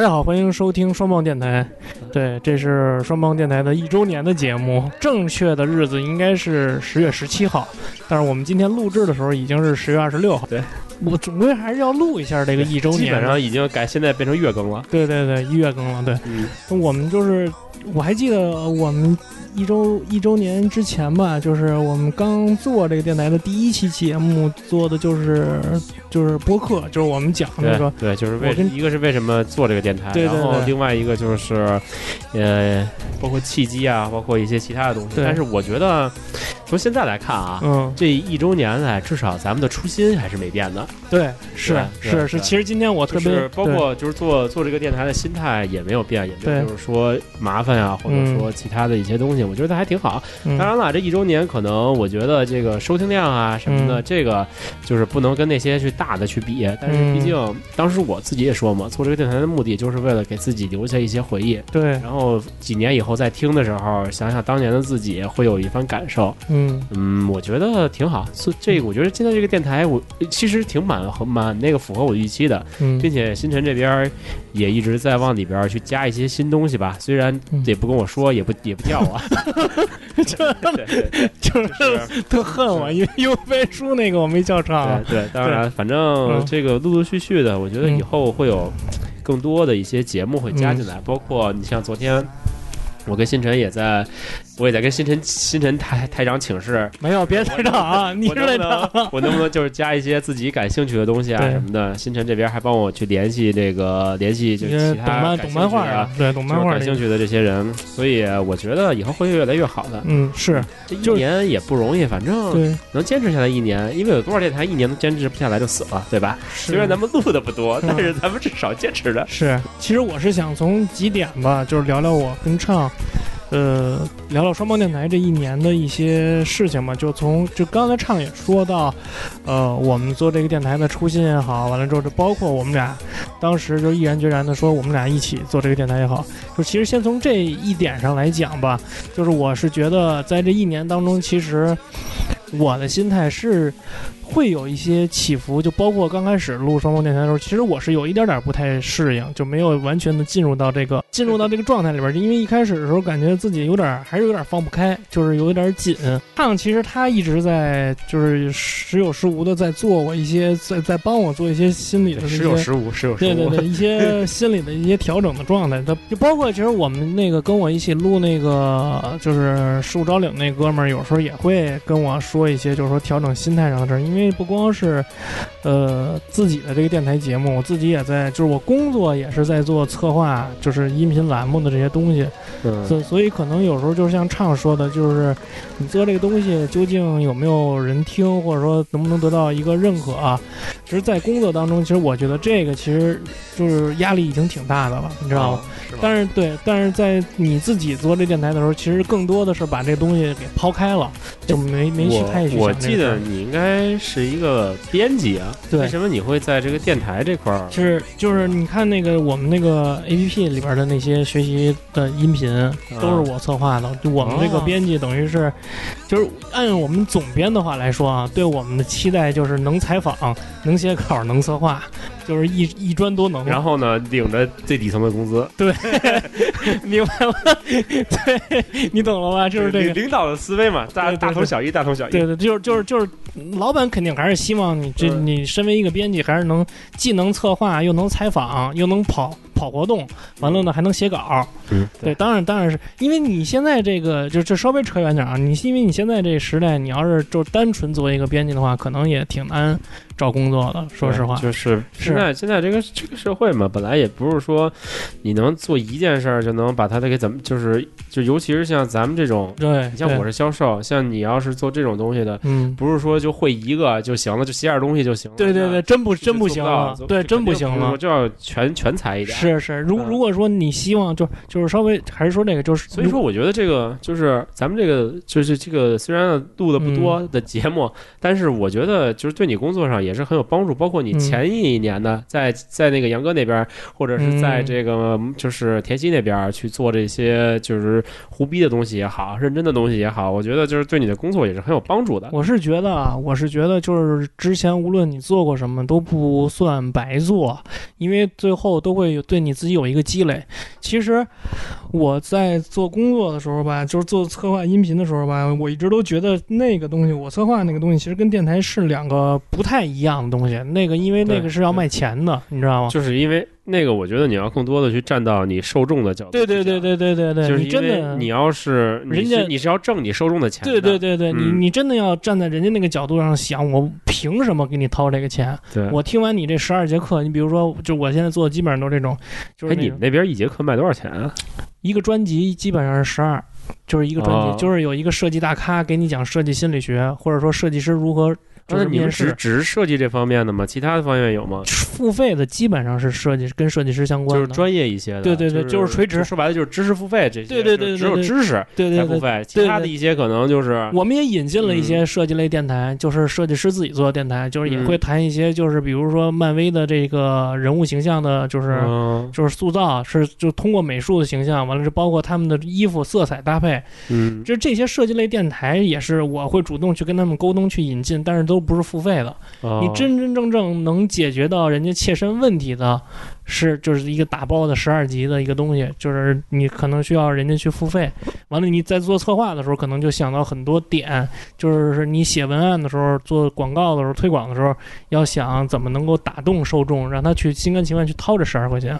大家好，欢迎收听双棒电台。对，这是双棒电台的一周年的节目，正确的日子应该是十月十七号，但是我们今天录制的时候已经是十月二十六号。对，我总归还是要录一下这个一周年。基本上已经改，现在变成月更了。对对对，一月更了。对，嗯，我们就是，我还记得我们一周一周年之前吧，就是我们刚做这个电台的第一期节目，做的就是就是播客，就是我们讲那个对，就是为一个是为什么做这个电台，对对然后另外一个就是，呃，包括契机啊，包括一些其他的东西。对。但是我觉得从现在来看啊，嗯，这一周年来，至少咱们的初心还是没变的。对，是对是是，其实今天我特别就是包括就是做做这个电台的心态也没有变，也没有就是说麻烦啊，或者说其他的一些东西，我觉得还挺好。当然了，这一周年可能我觉得这个收听量啊什么的，嗯这个就是不能跟那些去大的去比。但是嗯毕竟当时我自己也说嘛，做这个电台的目的就是为了给自己留下一些回忆，对，然后几年以后再听的时候，想想当年的自己会有一番感受。嗯嗯，我觉得挺好。所以这个我觉得现在这个电台，我其实挺满和满那个符合我预期的，嗯，并且星辰这边儿也一直在往里边去加一些新东西吧。虽然嗯也不跟我说，也不也不叫我，就是就是特恨我，因为优飞书那个我没叫上。对对，当然，反正嗯这个陆陆续续的，我觉得嗯以后会有更多的一些节目会加进来，包括你像昨天。我跟星辰也在，我也在跟星辰星辰台台长请示，没有，别台长啊，你是台长。我能不能就是加一些自己感兴趣的东西啊什么的？星辰这边还帮我去联系这个联系就因为其他懂漫懂漫画啊，对，懂漫画感兴趣的这些人，所以我觉得以后会越来越好的。嗯，是这一年也不容易，反正，能坚持下来一年，因为有多少电台一年都坚持不下来就死了，对吧？虽然咱们录的不多，嗯但是咱们至少坚持的。是，其实我是想从几点吧，就是聊聊我跟畅，呃，聊聊双胞电台这一年的一些事情嘛。就从就刚才畅也说到，呃，我们做这个电台的初心也好，完了之后，就包括我们俩当时就毅然决然的说我们俩一起做这个电台也好，就其实先从这一点上来讲吧，就是我是觉得在这一年当中，其实我的心态是。会有一些起伏，就包括刚开始录双方电台的时候，其实我是有一点点不太适应，就没有完全的进入到这个进入到这个状态里边儿。因为一开始的时候，感觉自己有点还是有点放不开，就是有点紧。胖其实他一直在就是时有时无的在做我一些在在帮我做一些心理的时有时无，时有时无。对对对，一些心理的一些调整的状态，他就包括其实我们那个跟我一起录那个就是十五招领那哥们儿，有时候也会跟我说一些，就是说调整心态上的事儿。因为不光是呃自己的这个电台节目，我自己也在，就是我工作也是在做策划，就是音频栏目的这些东西。嗯，所所以可能有时候就是像畅说的，就是你做这个东西究竟有没有人听，或者说能不能得到一个认可啊？其实，在工作当中，其实我觉得这个其实就是压力已经挺大的了，你知道吗？但是对，但是在你自己做这电台的时候，其实更多的是把这东西给抛开了，就没没去太去我记得你应该是一个编辑啊，对为什么你会在这个电台这块儿？是就是你看那个我们那个 A P P 里边的那些学习的音频都是我策划的，就我们这个哦编辑等于是，就是按我们总编的话来说啊，对我们的期待就是能采访、能写稿、能策划，就是一一专多能。然后呢，领着最底层的工资，对 明白吗？对你懂了吧？就是这个。领导的思维嘛，大大同小异，大同小异。对对，就是就是就是，老板肯定还是希望你这嗯你身为一个编辑，还是能既能策划，又能采访，又能跑跑活动，完了呢还能写稿。嗯，对，当然当然是因为你现在这个就就稍微扯远点啊，你因为你现在这时代，你要是就单纯作为一个编辑的话，可能也挺难找工作的。说实话，就是现在现在这个这个社会嘛，本来也不是说你能做一件事儿就能把它给怎么，就是就尤其是像咱们这种，对，你像我是销售，像你要是做这种东西的，嗯，不是说就会一个就行了，就写点东西就行了。对对对，真不，真不行了，对，真不行了。就要全全才一点。是是，如嗯如果说你希望就就是稍微还是说这个就是，所以说，我觉得这个就是咱们这个就是这个虽然录的不多的节目，但是我觉得就是对你工作上也也是很有帮助。包括你嗯前一年呢，在在那个杨哥那边，或者是在嗯这个就是田西那边去做这些就是胡逼的东西也好，认真的东西也好，我觉得就是对你的工作也是很有帮助的。我是觉得啊，我是觉得就是之前无论你做过什么都不算白做，因为最后都会有对你自己有一个积累。其实我在做工作的时候吧，就是做策划音频的时候吧，我一直都觉得那个东西，我策划那个东西其实跟电台是两个不太一样的东西。那个因为那个是要卖钱的，你知道吗？就是因为那个，我觉得你要更多的去站到你受众的角度。对对对。对对对对，就是真的你要是人家你是要挣你受众的钱的，对对对对，你嗯你真的要站在人家那个角度上想，我凭什么给你掏这个钱？对。我听完你这十二节课，你比如说，就我现在做的基本上都是这种，就是哎，你们那边一节课卖多少钱啊？一个专辑基本上是十二，就是一个专辑，哦就是有一个设计大咖给你讲设计心理学，或者说设计师如何就是那你们只。只是设计这方面的吗？其他的方面有吗？付费的基本上是设计跟设计师相关的，就是专业一些的，对对对就就是垂直说白了就是知识付费这些，对对对只有知识对对付费，其他的一些可能就是我们也引进了一嗯些设计类电台，就是设计师自己做的电台，就是也嗯会谈一些，就是比如说漫威的这个人物形象的，就是嗯就是塑造是就通过美术的形象，完了是包括他们的衣服色彩搭配，嗯就这些设计类电台也是我会主动去跟他们沟通去引进，但是都不是付费的。哦你真真正正能解决到人家切身问题的，是就是一个打包的十二级的一个东西，就是你可能需要人家去付费。完了你在做策划的时候，可能就想到很多点，就是你写文案的时候、做广告的时候、推广的时候，要想怎么能够打动受众，让他去心甘情愿去掏这十二块钱。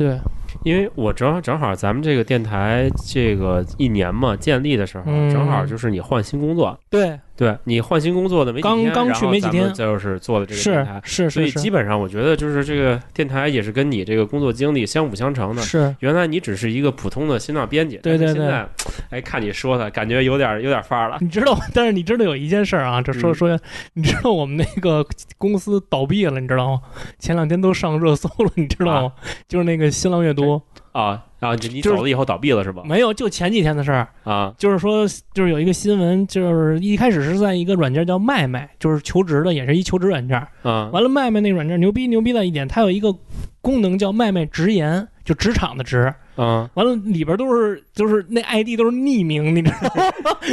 对，因为我正好正好咱们这个电台这个一年嘛建立的时候，嗯正好就是你换新工作，对，对你换新工作的没几天，刚刚去然后咱们没几天就是做的这个是电台，是是是所以基本上我觉得就是这个电台也是跟你这个工作经历相辅相成的。是，原来你只是一个普通的新浪编辑，对对对现在，哎，看你说的感觉有点有点范儿了。你知道，但是你知道有一件事儿啊，这说嗯说，你知道我们那个公司倒闭了，你知道吗？前两天都上热搜了，你知道吗？就是那个新浪阅读，啊，然后你你就是走了以后倒闭了是吧？没有，就前几天的事儿。啊，就是说，就是有一个新闻，就是一开始是在一个软件叫麦麦，就是求职的，也是一求职软件。啊，完了，麦麦那个软件牛逼牛逼的一点，它有一个功能叫麦麦直言，就职场的职。啊完了，里边都是就是那 ID 都是匿名，你知道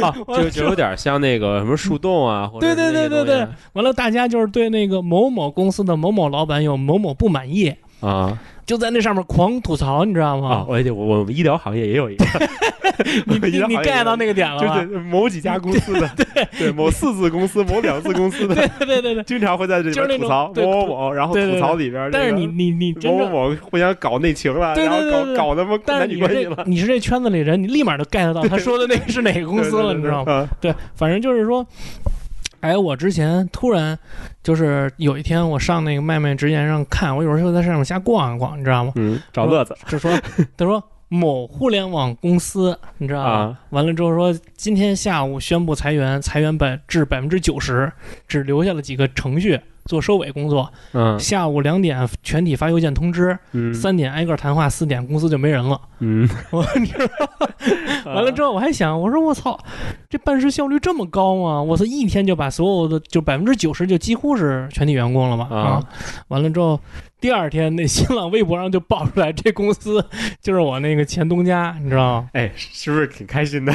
吗？啊，就就有点像那个什么树洞啊，或者对对对对对完了，大家就是对那个某某公司的某某老板有某某不满意，啊就在那上面狂吐槽，你知道啊！吗？我我我们医疗行业也有一个，你你你 get 到那个点了吧？就是某几家公司的，对对，某四字公司、某两字公司的，对对对对对。经常会在这里边吐槽某某某，然后吐槽里边这个，但是你你你真某正，某某互相搞内情了，对对然后对对对搞搞他妈但是男女关系了，你是这圈子里人，你立马就 get 到他说的那个是哪个公司了，你知道吗？吗？对，反正就是说，哎，我之前突然就是有一天我上那个麦麦直言上看，我有时候就在上面瞎逛一逛，你知道吗？嗯，找乐子就说他说某互联网公司，你知道吗？啊完了之后说，今天下午宣布裁员，裁员百至百分之九十，只留下了几个程序做收尾工作。嗯下午两点全体发邮件通知，嗯三点挨个谈话，四点公司就没人了。嗯，我你知道，完了之后我还想，我说我操，这办事效率这么高吗？我操，一天就把所有的就百分之九十就几乎是全体员工了嘛啊啊！完了之后，第二天那新浪微博上就爆出来，这公司 就是我那个前东家，你知道吗？哎，是不是挺开心的？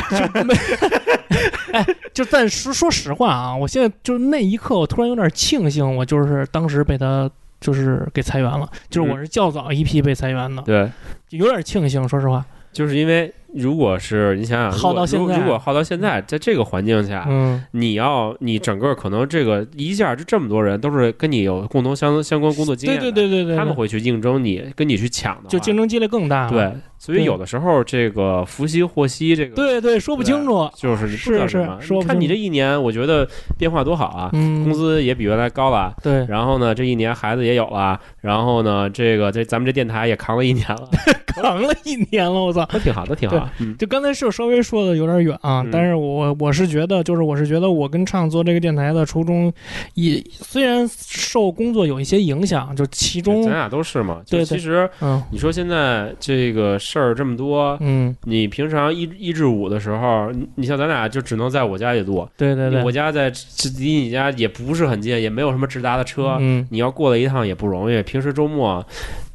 就但说 说实话啊，我现在就是那一刻，我突然有点庆幸，我就是当时被他就是给裁员了，就是我是较早一批被裁员的，对，有点庆幸，说实话。就是因为如果是你想想，如果耗到现在如如果耗到现在，在这个环境下，嗯，你要你整个可能这个一下就这么多人都是跟你有共同相相关工作经验对，对对对对，他们会去竞争你，跟你去抢的话，就竞争激烈更大了。对，所以有的时候这个福兮祸兮，这个对对，说不清楚。就是是。是说看你这一年，我觉得变化多好啊，嗯，工资也比原来高了。对然后呢，这一年孩子也有了，然后呢，这个这咱们这电台也扛了一年了，扛了一年了，我操！都挺好，都挺好。嗯，就刚才是稍微说的有点远啊，嗯但是我我是觉得，就是我是觉得我跟畅做这个电台的初衷，也虽然受工作有一些影响，就其中咱俩都是嘛。对对其实嗯你说现在这个事儿这么多，嗯，你平常一一至五的时候，你你像咱俩就只能在我家里录。对对对，我家在这离你家也不是很近，也没有什么直达的车，嗯你要过来一趟也不容易。平时周末。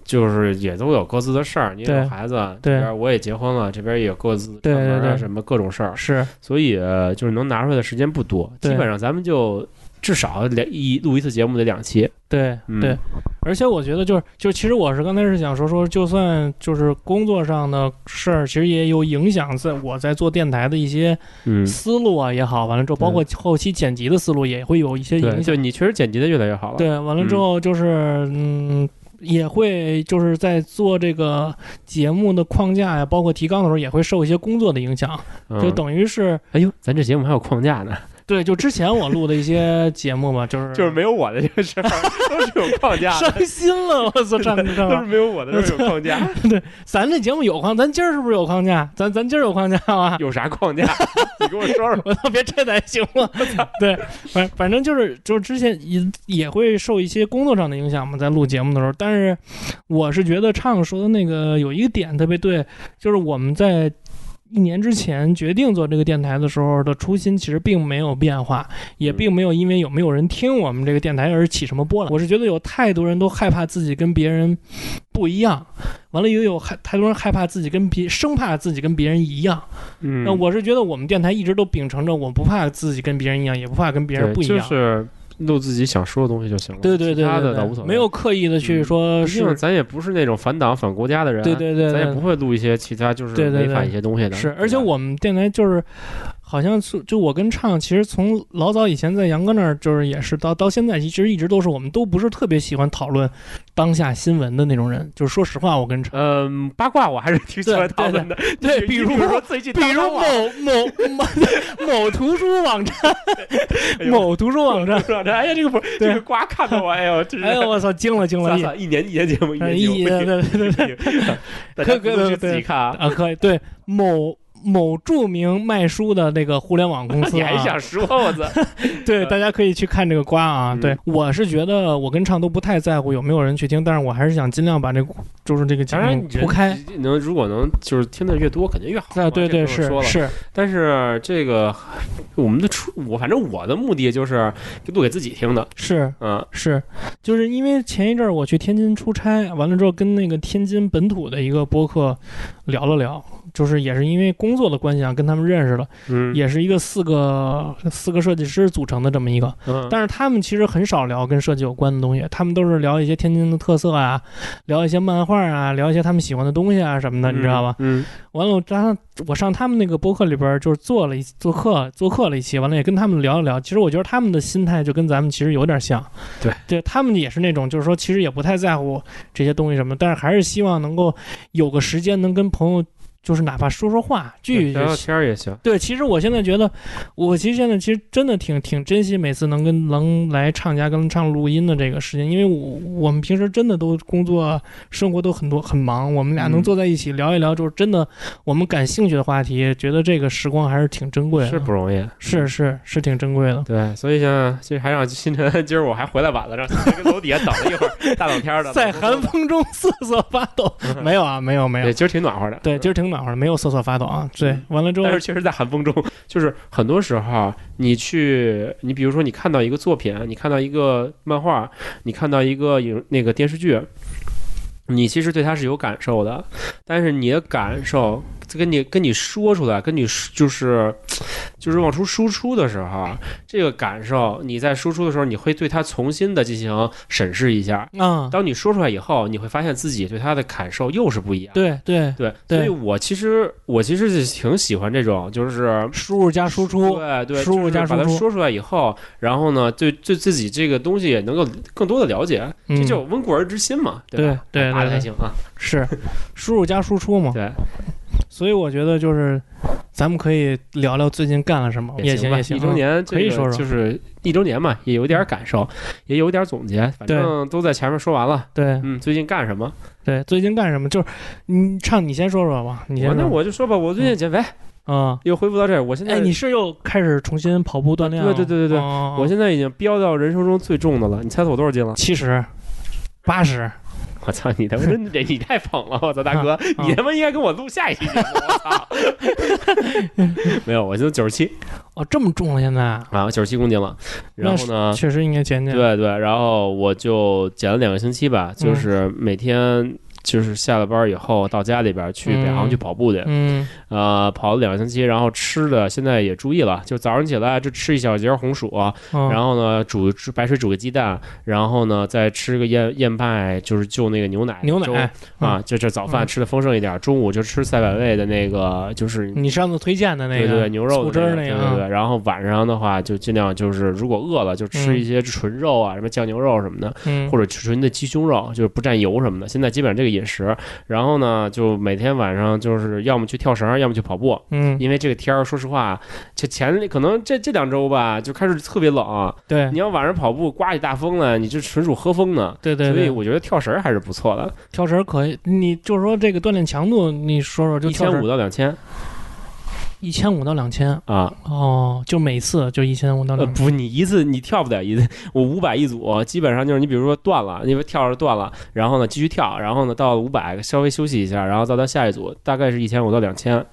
就是也都有各自的事儿，你也有孩子，对。这边我也结婚了，这边也有各自对对对。什么各种事儿，是。所以呃就是能拿出来的时间不多，基本上咱们就至少两一录一次节目得两期，对嗯。对，而且我觉得就是就其实我是刚才是想说说，就算就是工作上的事儿，其实也有影响，在我在做电台的一些嗯，思路啊也好，完了之后包括后期剪辑的思路也会有一些，影响。就你确实剪辑的越来越好了，对，完了之后就是嗯。也会就是在做这个节目的框架呀，包括提纲的时候，也会受一些工作的影响，嗯，就等于是哎呦，咱这节目还有框架呢，对，就之前我录的一些 节目嘛，就是就是没有我的这个事儿 都是有框架的，伤心了，我操，唱唱都是没有我的都是有框架，对咱这节目有框，咱今儿是不是有框架？咱咱今儿有框架吗？有啥框架？你给我说说。我操，别这才行吗？对，反反正就是就是之前也也会受一些工作上的影响嘛，在录节目的时候。但是我是觉得畅说的那个有一个点特别对，就是我们在。一年之前决定做这个电台的时候的初心其实并没有变化，也并没有因为有没有人听我们这个电台而起什么波澜。我是觉得有太多人都害怕自己跟别人不一样，完了也有害太多人害怕自己跟别生怕自己跟别人一样。嗯，那我是觉得我们电台一直都秉承着我不怕自己跟别人一样，也不怕跟别人不一样。就是录自己想说的东西就行了，对对对其他的倒无所谓，没有刻意的去嗯说毕竟是，咱也不是那种反党反国家的人，对对对对。咱也不会录一些其他就是违反一些东西的，是，而且我们电台就是。好像就就我跟畅，其实从老早以前在杨哥那儿，就是也是到到现在，其实一直都是我们都不是特别喜欢讨论当下新闻的那种人。就是说实话，我跟畅，嗯，八卦我还是挺喜欢讨论的。对你 比如说最近比如某某某 某图书网站，某图书网站，这哎呀，这个不对这个瓜看到我，哎呦，哎呦我操，惊了惊了！一年一年节目，一哎年一对对对对可可自己看啊。啊，可以对某某著名卖书的那个互联网公司 你还啊，想说我操？对，大家可以去看这个瓜啊。嗯对，我是觉得我跟畅都不太在乎有没有人去听，但是我还是想尽量把这个就是这个节目你铺开。能如果能就是听的越多，肯定越好嘛。啊，对对。是是，但是这个我们的出我反正我的目的就是录给自己听的，是嗯是，就是因为前一阵儿我去天津出差，完了之后跟那个天津本土的一个播客聊了聊，就是也是因为工作的关系啊，跟他们认识了，嗯。也是一个四个四个设计师组成的这么一个，嗯，但是他们其实很少聊跟设计有关的东西，他们都是聊一些天津的特色啊，聊一些漫画啊，聊一些他们喜欢的东西啊什么的，你知道吧？嗯。完了，我上我上他们那个博客里边，就是做了一做客做客了一期，完了也跟他们聊一聊。其实我觉得他们的心态就跟咱们其实有点像，对，对他们也是那种，就是说其实也不太在乎这些东西什么，但是还是希望能够有个时间能跟朋友，就是哪怕说说话，聚聊聊天儿也行。对，其实我现在觉得，我其实现在其实真的挺挺珍惜每次能跟能来唱家跟唱录音的这个时间，因为我我们平时真的都工作生活都很多很忙，我们俩能嗯。坐在一起聊一聊，就是真的我们感兴趣的话题，觉得这个时光还是挺珍贵的，是不容易，是是是挺珍贵的。对，所以像其实还让星辰，今儿我还回来晚了，让星辰跟楼底下等了一会儿，大冷天儿的，在寒风中瑟瑟发抖，没有啊，没有没有对，，今儿挺暖和的，对，今儿挺暖和的，没有瑟瑟发抖啊。对，完了之后但是确实在寒风中，就是很多时候你去，你比如说你看到一个作品，你看到一个漫画，你看到一个影那个电视剧，你其实对它是有感受的，但是你的感受跟你跟你说出来，跟你就是就是往出输出的时候，这个感受你在输出的时候，你会对它重新的进行审视一下。啊，当你说出来以后，你会发现自己对它的感受又是不一样。对对，对，对所以我其实我其实是挺喜欢这种，就是输入加输出，对对，输入加输出把它说出来以后，然后呢，对对自己这个东西也能够更多的了解，这嗯就温故而知新嘛，对对对对打的还行啊，是输入加输出嘛。对，所以我觉得就是咱们可以聊聊最近干了什么，也行吧也行。一周年可以说说就是一周年嘛，也有点感受，也有点总结，反正都在前面说完了。对嗯，最近干什么？对，最近干什么？就是你唱，你先说说吧，你先我那。我就说吧，我最近减肥啊，又恢复到这儿，我现在哎，你是又开始重新跑步锻炼了？对对对对对哦我现在已经飙到人生中最重的了，你猜猜我多少斤了？七十、八十，我操你他妈真的你太捧了！我操大哥，啊你他妈应该跟我录下一期节目！我操，没有，我现在九十七哦，这么重了现在？啊，九十七公斤了。然后呢，确实应该减减。对对，然后我就减了两个星期吧，就是每天就是下了班以后到家里边去北航去跑步去，嗯呃，跑了两个星期，然后吃的现在也注意了，就早上起来就吃一小节红薯，嗯，然后呢煮煮白水煮个鸡蛋，然后呢再吃个燕燕麦，就是就那个牛奶牛奶啊，就这早饭嗯吃的丰盛一点，中午就吃赛百味的那个就是。你上次推荐的那个对对对，牛肉醋汁那个，的对对对。然后晚上的话，就尽量就是如果饿了，就吃一些纯肉啊，什么酱牛肉什么的，嗯，或者纯的鸡胸肉，就是不蘸油什么的。现在基本上这个饮食，然后呢，就每天晚上就是要么去跳绳，要么去跑步。嗯，因为这个天儿，说实话，这前可能这这两周吧，就开始特别冷。对你要晚上跑步，刮起大风来，你就纯属喝风呢。对对对，所以我觉得跳绳还是不错的，跳绳可以，你就是说这个锻炼强度，你说说就一千五到两千一千五到两千啊。哦，就每次就一千五到呃，两千，不，你一次你跳不了一次，我五百一组，基本上就是你比如说断了，因为跳着断了，然后呢继续跳，然后呢到五百稍微休息一下，然后再到下一组，大概是一千五到两千。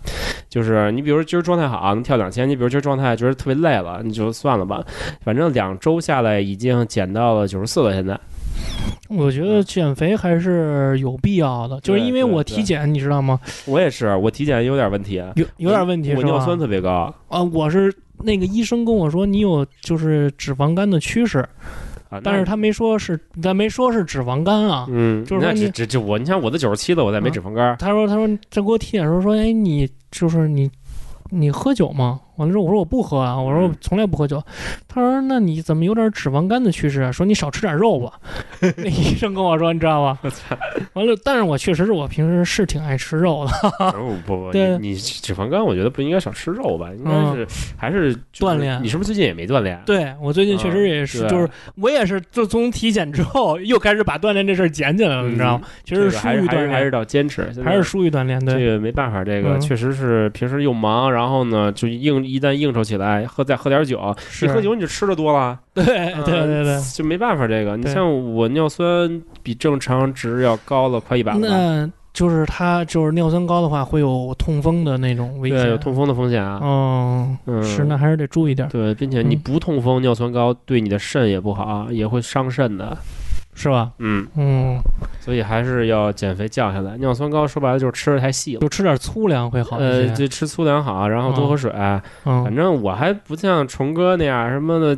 就是你比如今儿状态好能跳两千，你比如今儿状态觉得特别累了，你就算了吧。反正两周下来已经减到了九十四了，现在。我觉得减肥还是有必要的，就是因为我体检，你知道吗？我也是，我体检有点问题，有有点问题是？我尿酸特别高啊，我是那个医生跟我说你有就是脂肪肝的趋势，啊，但是他没说是，他没说是脂肪肝啊。嗯，就是说你这这这我，你像我都九十七了，我再没脂肪肝。他说他说这给我体检时候说，哎，你就是你你喝酒吗？完了之后我说我不喝啊，我说我从来不喝酒。他说那你怎么有点脂肪肝的趋势啊？说你少吃点肉吧。那医生跟我说，你知道吧？完了，但是我确实是我平时是挺爱吃肉的。不不不，对你你脂肪肝，我觉得不应该少吃肉吧，应该是还是就是锻炼你是不是最近也没锻炼？对我最近确实也是，就是我也是，就从体检之后又开始把锻炼这事儿捡起来了，嗯你知道吗？其实疏于锻炼，还是还是要坚持，还是疏于锻炼，这对，个没办法，这个嗯确实是平时又忙，然后呢就应一旦应酬起来，喝再喝点酒，是你喝酒你就吃的多了，对嗯对对对。就没办法。这个你像我尿酸比正常值要高了快一百了，那就是他就是尿酸高的话，会有痛风的那种危对，险。有痛风的风险啊。嗯，嗯，是，那还是得注意点儿，对，并且你嗯不痛风，尿酸高对你的肾也不好，也会伤肾的。是吧？嗯，嗯，所以还是要减肥降下来。尿酸高说白了就是吃的太细了。就吃点粗粮会好一些呃，就。吃粗粮好，然后多喝水。反嗯，正我还不像虫哥那样什么的，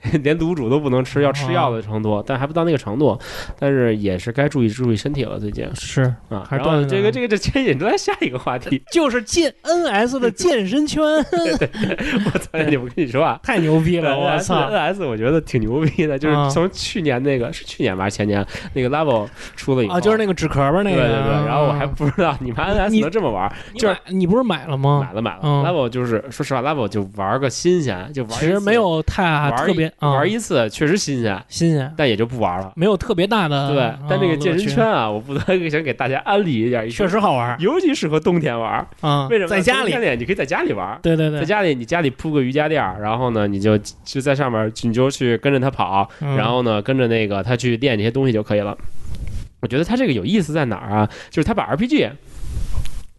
连卤煮都不能吃，要吃药的程度，但还不到那个程度。但是也是该注意注意身体了，最近是，啊。还是然后这个这个这牵引出来下一个话题，就是健 NS 的健身圈，我操！你我跟你说啊。太牛逼了！我操！NS 我觉得挺牛逼的，就是啊从去年那个是去年吧，前年那个 Level 出了以后啊，就是那个纸壳吧，那个。对对对，然后我还嗯不知道你们 NS 能这么玩，就是你不是买了吗？买了买了。嗯 Level 就是说实话，Level 就玩个新鲜，就玩其实没有太玩特别玩一次确实新鲜，新鲜，但也就不玩了。没有特别大的对啊，但这个健身圈啊，我不得不 想给大家安利一下，确实好玩尤其适合冬天玩。啊。为什么？在家里你可以在家里玩。对对对，在家里，你家里铺个瑜伽垫儿，然后呢，你就就在上面，你就去跟着他跑，嗯然后呢，跟着那个他去练这些东西就可以了。我觉得他这个有意思在哪儿啊？就是他把 RPG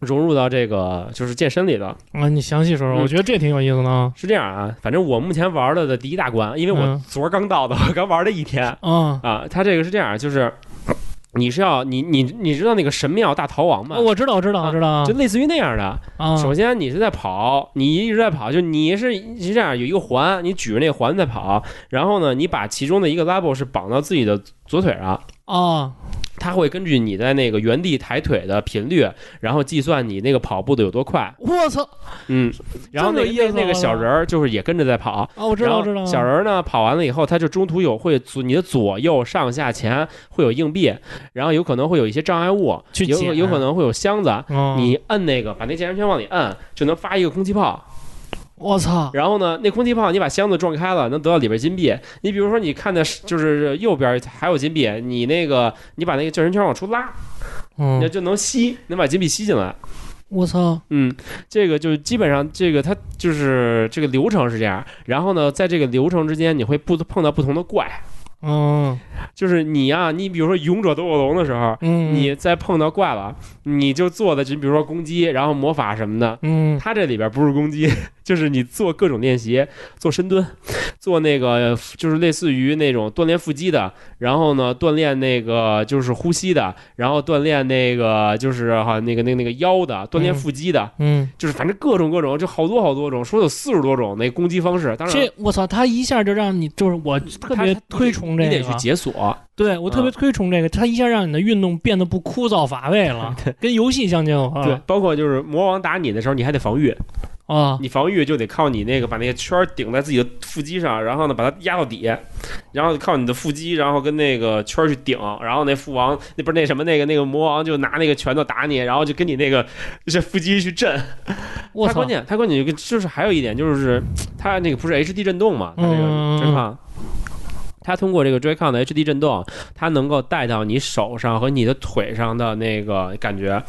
融入到这个就是健身里的。啊，你详细说说，嗯我觉得这挺有意思的啊。是这样啊，反正我目前玩了的第一大关，因为我嗯昨儿刚到的，我刚玩了一天啊，啊。他这个是这样，就是你是要你你你知道那个神庙大逃亡吗？我知道，我知道，我知道啊就类似于那样的。啊。首先你是在跑，你一直在跑，就你是是这样，有一个环，你举着那个环在跑，然后呢，你把其中的一个 level 是绑到自己的左腿上，啊，它会根据你在那个原地抬腿的频率，然后计算你那个跑步的有多快。我操！嗯，然后那那那个小人儿就是也跟着在跑。哦，我知道，然后我知道。小人儿呢跑完了以后，他就中途有会左你的左右上下前会有硬币，然后有可能会有一些障碍物，有有可能会有箱子。哦你摁那个，把那健身圈往里摁，就能发一个空气炮。我操！然后呢，那空气炮你把箱子撞开了，能得到里边金币。你比如说，你看的是就是右边还有金币，你那个你把那个健身圈往出拉，那嗯，就能吸，能把金币吸进来。我操！嗯，这个就基本上这个它就是这个流程是这样。然后呢，在这个流程之间，你会不碰到不同的怪。嗯就是你呀、你比如说勇者斗恶龙的时候，嗯，你再碰到怪了，你就做的就比如说攻击，然后魔法什么的。嗯它这里边不是攻击，就是你做各种练习，做深蹲，做那个就是类似于那种锻炼腹肌的，然后呢锻炼那个就是呼吸的，然后锻炼那个就是哈那个那个那个腰的，锻炼嗯腹肌的，嗯，就是反正各种各种，就好多好多种，说有四十多种那攻击方式。当然，这我操，他一下就让你就是我特别推崇这个你得去，解锁。对我特别推崇这个，他一下让你的运动变得不枯燥乏味了，跟游戏相结合对了，包括就是魔王打你的时候，你还得防御，啊，你防御就得靠你那个把那个圈儿顶在自己的腹肌上，然后呢把它压到底，然后靠你的腹肌，然后跟那个圈儿去顶，然后那父王那不是那什么那个那个魔王就拿那个拳头打你，然后就跟你那个这腹肌去震。我操关，键他关键就是还有一点就是他那个不是 HD 震动嘛，他这个嗯 Joy-Con。它通过这个 Joy-Con 的 HD 震动，它能够带到你手上和你的腿上的那个感觉。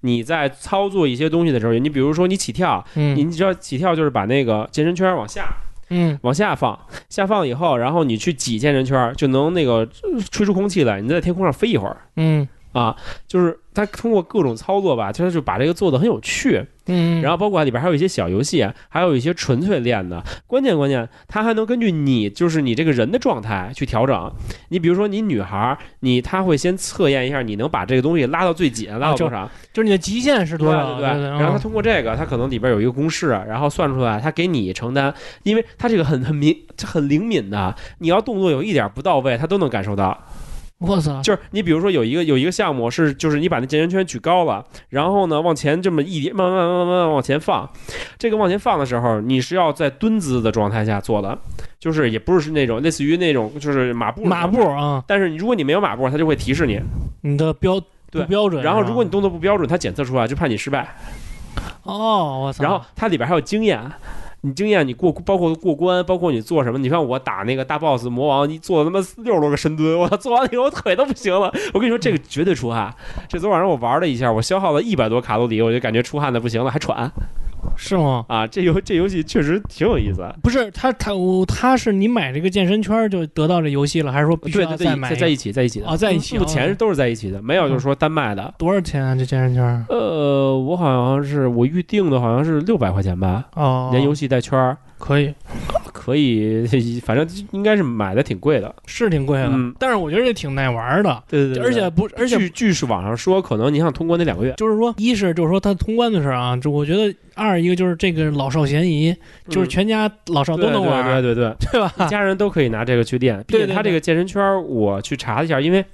你在操作一些东西的时候，你比如说你起跳，你嗯。你知道起跳就是把那个健身圈往下嗯。往下放，下放以后，然后你去挤健身圈，就能那个呃吹出空气来，你在天空上飞一会儿。嗯啊。就是他通过各种操作吧，它就把这个做的很有趣。嗯，然后包括里边还有一些小游戏，还有一些纯粹练的。关键关键，它还能根据你就是你这个人的状态去调整。你比如说你女孩儿，你她会先测验一下你能把这个东西拉到最紧，拉到多少。就是你的极限是多对少？对对，然后他通过这个，他可能里边有一个公式，然后算出来，他给你承担，因为他这个很很敏，很灵敏的，你要动作有一点不到位，他都能感受到。我操，就是你比如说有一个有一个项目是，就是你把那健身圈举高了，然后呢往前这么一点，慢慢慢慢慢慢往前放，这个往前放的时候，你是要在蹲姿的状态下做的，就是也不是那种类似于那种就是马步马步，啊，但是你如果你没有马步，它就会提示你，你的标对。不标准，然后如果你动作不标准，它检测出来就判你失败。哦，我操，然后它里边还有经验。你经验，你过包括过关，包括你做什么？你看我打那个大 boss 魔王，你做他妈六十多个深蹲，我，做完了以后腿都不行了。我跟你说，这个绝对出汗。这昨晚上我玩了一下，我消耗了一百多卡路里，我就感觉出汗的不行了，还喘是吗？啊！这游这游戏确实挺有意思。不是他他我他是你买这个健身圈就得到这游戏了，还是说必须要再买在在一起，在一起的啊在一起目前都是在一起的，没有就是说单卖的。多少钱啊？这健身圈？呃，我好像是我预定的好像是六百块钱吧，哦，连游戏带圈儿，可以可以，反正应该是买的挺贵的。是挺贵的，嗯但是我觉得这挺耐玩的，对对对，而且不而且据据是网上说，可能你想通关那两个月，就是说，一是就是说他通关的事儿啊，这我觉得二一个就是这个老少咸宜，就是全家老少嗯都能玩，对对对对 对吧？一家人都可以拿这个去练。并且他这个健身圈，我去查了一下，因为。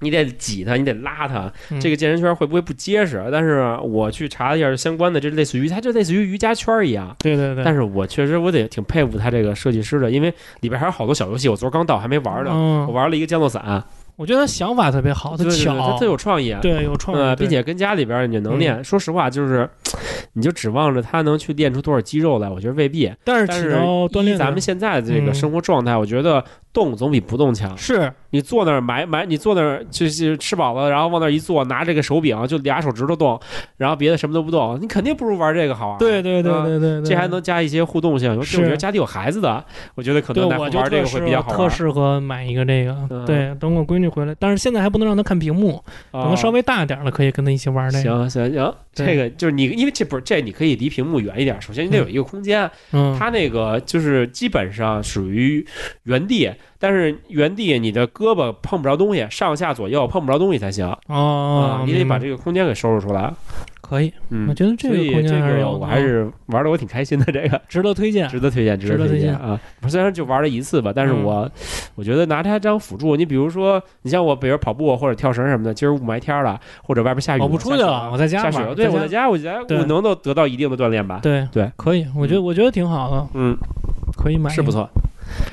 你得挤它，你得拉它，嗯这个健身圈会不会不结实？但是我去查了一下相关的，这类似于它就类似于瑜伽圈一样。对对对，但是我确实我得挺佩服他这个设计师的，因为里边还有好多小游戏，我昨儿刚到还没玩呢。我嗯，玩了一个降落伞，我觉得他想法特别好，他巧，他特有创意。对有创意，呃，并且跟家里边你就能练。说实话，就是 你就指望着他能去练出多少肌肉来，我觉得未必。但是起但是锻炼咱们现在的这个嗯生活状态，我觉得动总比不动强。是你坐那儿埋埋，你坐那儿就是吃饱了，然后往那儿一坐，拿这个手柄就俩手指头动，然后别的什么都不动，你肯定不如玩这个好玩。对对对啊对对，对这还能加一些互动性，尤其我觉得家里有孩子的，我觉得可，能玩这个会比较合特好玩。适合买一个这个。嗯对，等我闺女回来，但是现在还不能让她看屏幕，等她啊稍微大点了，可以跟她一起玩那个。行行行，这个就是你，因为这不是这，你可以离屏幕远一点。首先你得有一个空间，嗯，它那个就是基本上属于原地，但是原地你的胳膊碰不着东西，上下左右碰不着东西才行。哦啊，，你得把这个空间给收拾出来。可以，嗯我，觉得这个这空间还是个有我还是玩的我挺开心的，这个。值得推荐。值得推荐，值得推荐。荐啊！我虽然就玩了一次吧，但是嗯。我 我觉得拿它当辅助，你比如说，你像我比如跑步或者跳绳什么的，今儿雾霾天了，或者外边下雨了，我不出去了，我在家下雪了，对，我在家，我在家，对。我能够得到一定的锻炼吧？对对，可以，我觉得我觉得挺好的，嗯，可以买，是不。错。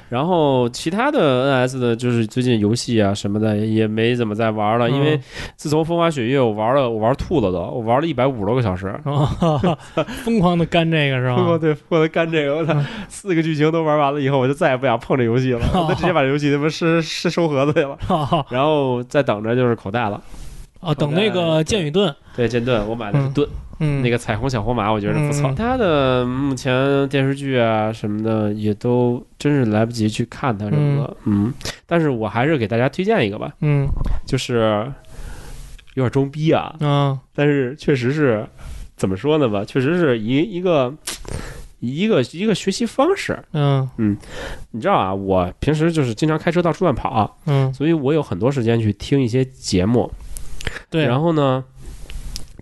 然后其他的 NS 的，就是最近游戏啊什么的也没怎么在玩了，因为嗯。自从风花雪月我玩了，我玩吐了都，我玩了一百五十多个小时。哦，疯狂的干这个是吧？对，疯狂的干这个，我操嗯，四个剧情都玩完了以后，我就再也不想碰这游戏了，我就直接把这游戏他妈是是收盒子去了，哦然后再等着就是口袋了。哦，等那个剑与盾，对，剑盾我买的是嗯盾，嗯，那个彩虹小火马，我觉得不错。嗯它的目前电视剧啊什么的也都真是来不及去看它什么的，嗯，但是我还是给大家推荐一个吧，嗯就是有点装逼啊，啊但是确实是怎么说呢吧，确实是一一个一个一个学习方式。嗯你知道啊，我平时就是经常开车到处乱跑，嗯，所以我有很多时间去听一些节目。对，然后呢，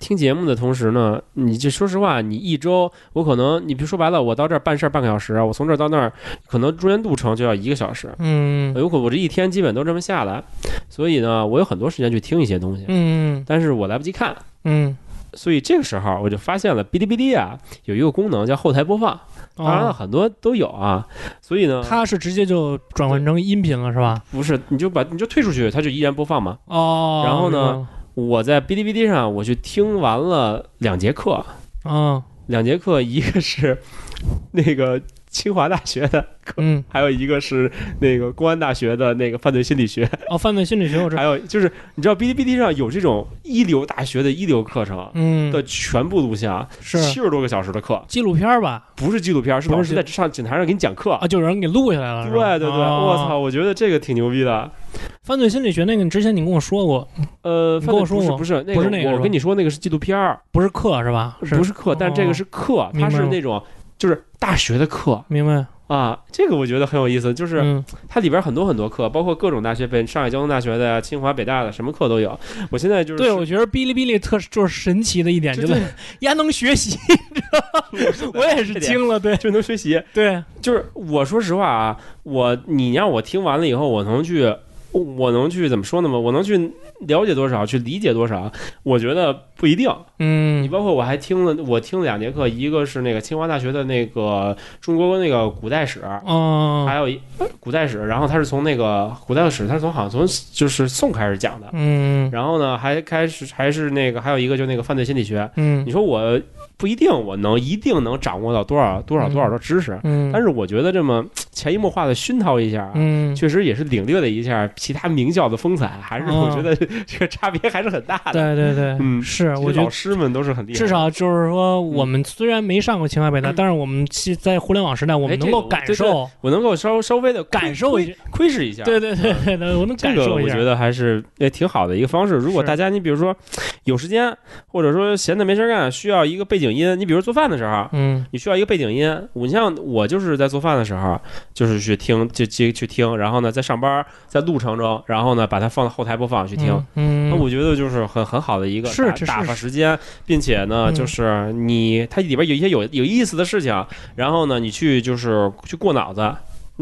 听节目的同时呢，你就说实话，你一周我可能，你比如说白了，我到这儿办事儿半个小时，我从这儿到那儿，可能中间路程就要一个小时。嗯有可我这一天基本都这么下来，所以呢，我有很多时间去听一些东西，嗯但是我来不及看，嗯，所以这个时候我就发现了哔哩哔哩啊有一个功能叫后台播放，当然了哦，很多都有啊，所以呢，它是直接就转换成音频了是吧？不是你就把你就退出去，它就依然播放嘛。哦，然后呢？我在哔哩哔哩上我去听完了两节课，啊，两节课，一个是那个清华大学的课，嗯，还有一个是那个公安大学的那个犯罪心理学，哦，犯罪心理学我知道，还有就是你知道哔哩哔哩上有这种一流大学的一流课程嗯，的全部录像，是。七十多个小时的课，纪录片吧？不是纪录片，是老师在上讲台上给你讲课。啊，就有人给录下来了，对对对，哦。我操！我觉得这个挺牛逼的。犯罪心理学那个，你之前你跟我说过，呃，你跟我说过不是不是那个，我跟你说那个是纪录片儿，不是课是吧？不是课，但这个是课，它是那种就是大学的课明白？啊。这个我觉得很有意思，就是嗯它里边很多很多课，包括各种大学，北上海交通大学的呀、清华、北大的，什么课都有。我现在就是对，我觉得哔哩哔哩特就是神奇的一点，就对 是丫能学习，我也是惊了，对就能学习。对，就是我说实话啊，我你让我听完了以后，我能去，我能去怎么说呢嘛？我能去了解多少，去理解多少？我觉得不一定。你嗯包括我还听了，我听了两节课，一个是那个清华大学的那个中国那个古代史，哦还有一古代史，然后他是从那个古代史，他是从好像从就是宋开始讲的。嗯然后呢，还开始还是那个还有一个就那个犯罪心理学。嗯你说我不一定我能一定能掌握到多少多少多少的知识，嗯，但是我觉得这么 潜移默化的熏陶一下啊，嗯。确实也是领略了一下其他名校的风采，还是我觉得 这个差别还是很大的。对对对，嗯是，我觉得师们都是很厉害，至少就是说，我们虽然没上过清华北大，但是我们其在互联网时代，我们能够感受我能够稍稍微的感受一下，窥视一下。对对对对对，我能感受一下。我觉得还是也挺好的一个方式。如果大家你比如说有时间，或者说闲的没事干，需要一个背景音，你比如做饭的时候，嗯你需要一个背景音。我你像我就是在做饭的时候，就是去听，就去去听，然后呢，在上班，在路程中，然后呢，把它放到后台播放去听。嗯，那我觉得就是很很好的一个打打是这是发时间，并且呢，嗯就是你它里边有一些有有意思的事情，然后呢，你去就是去过脑子，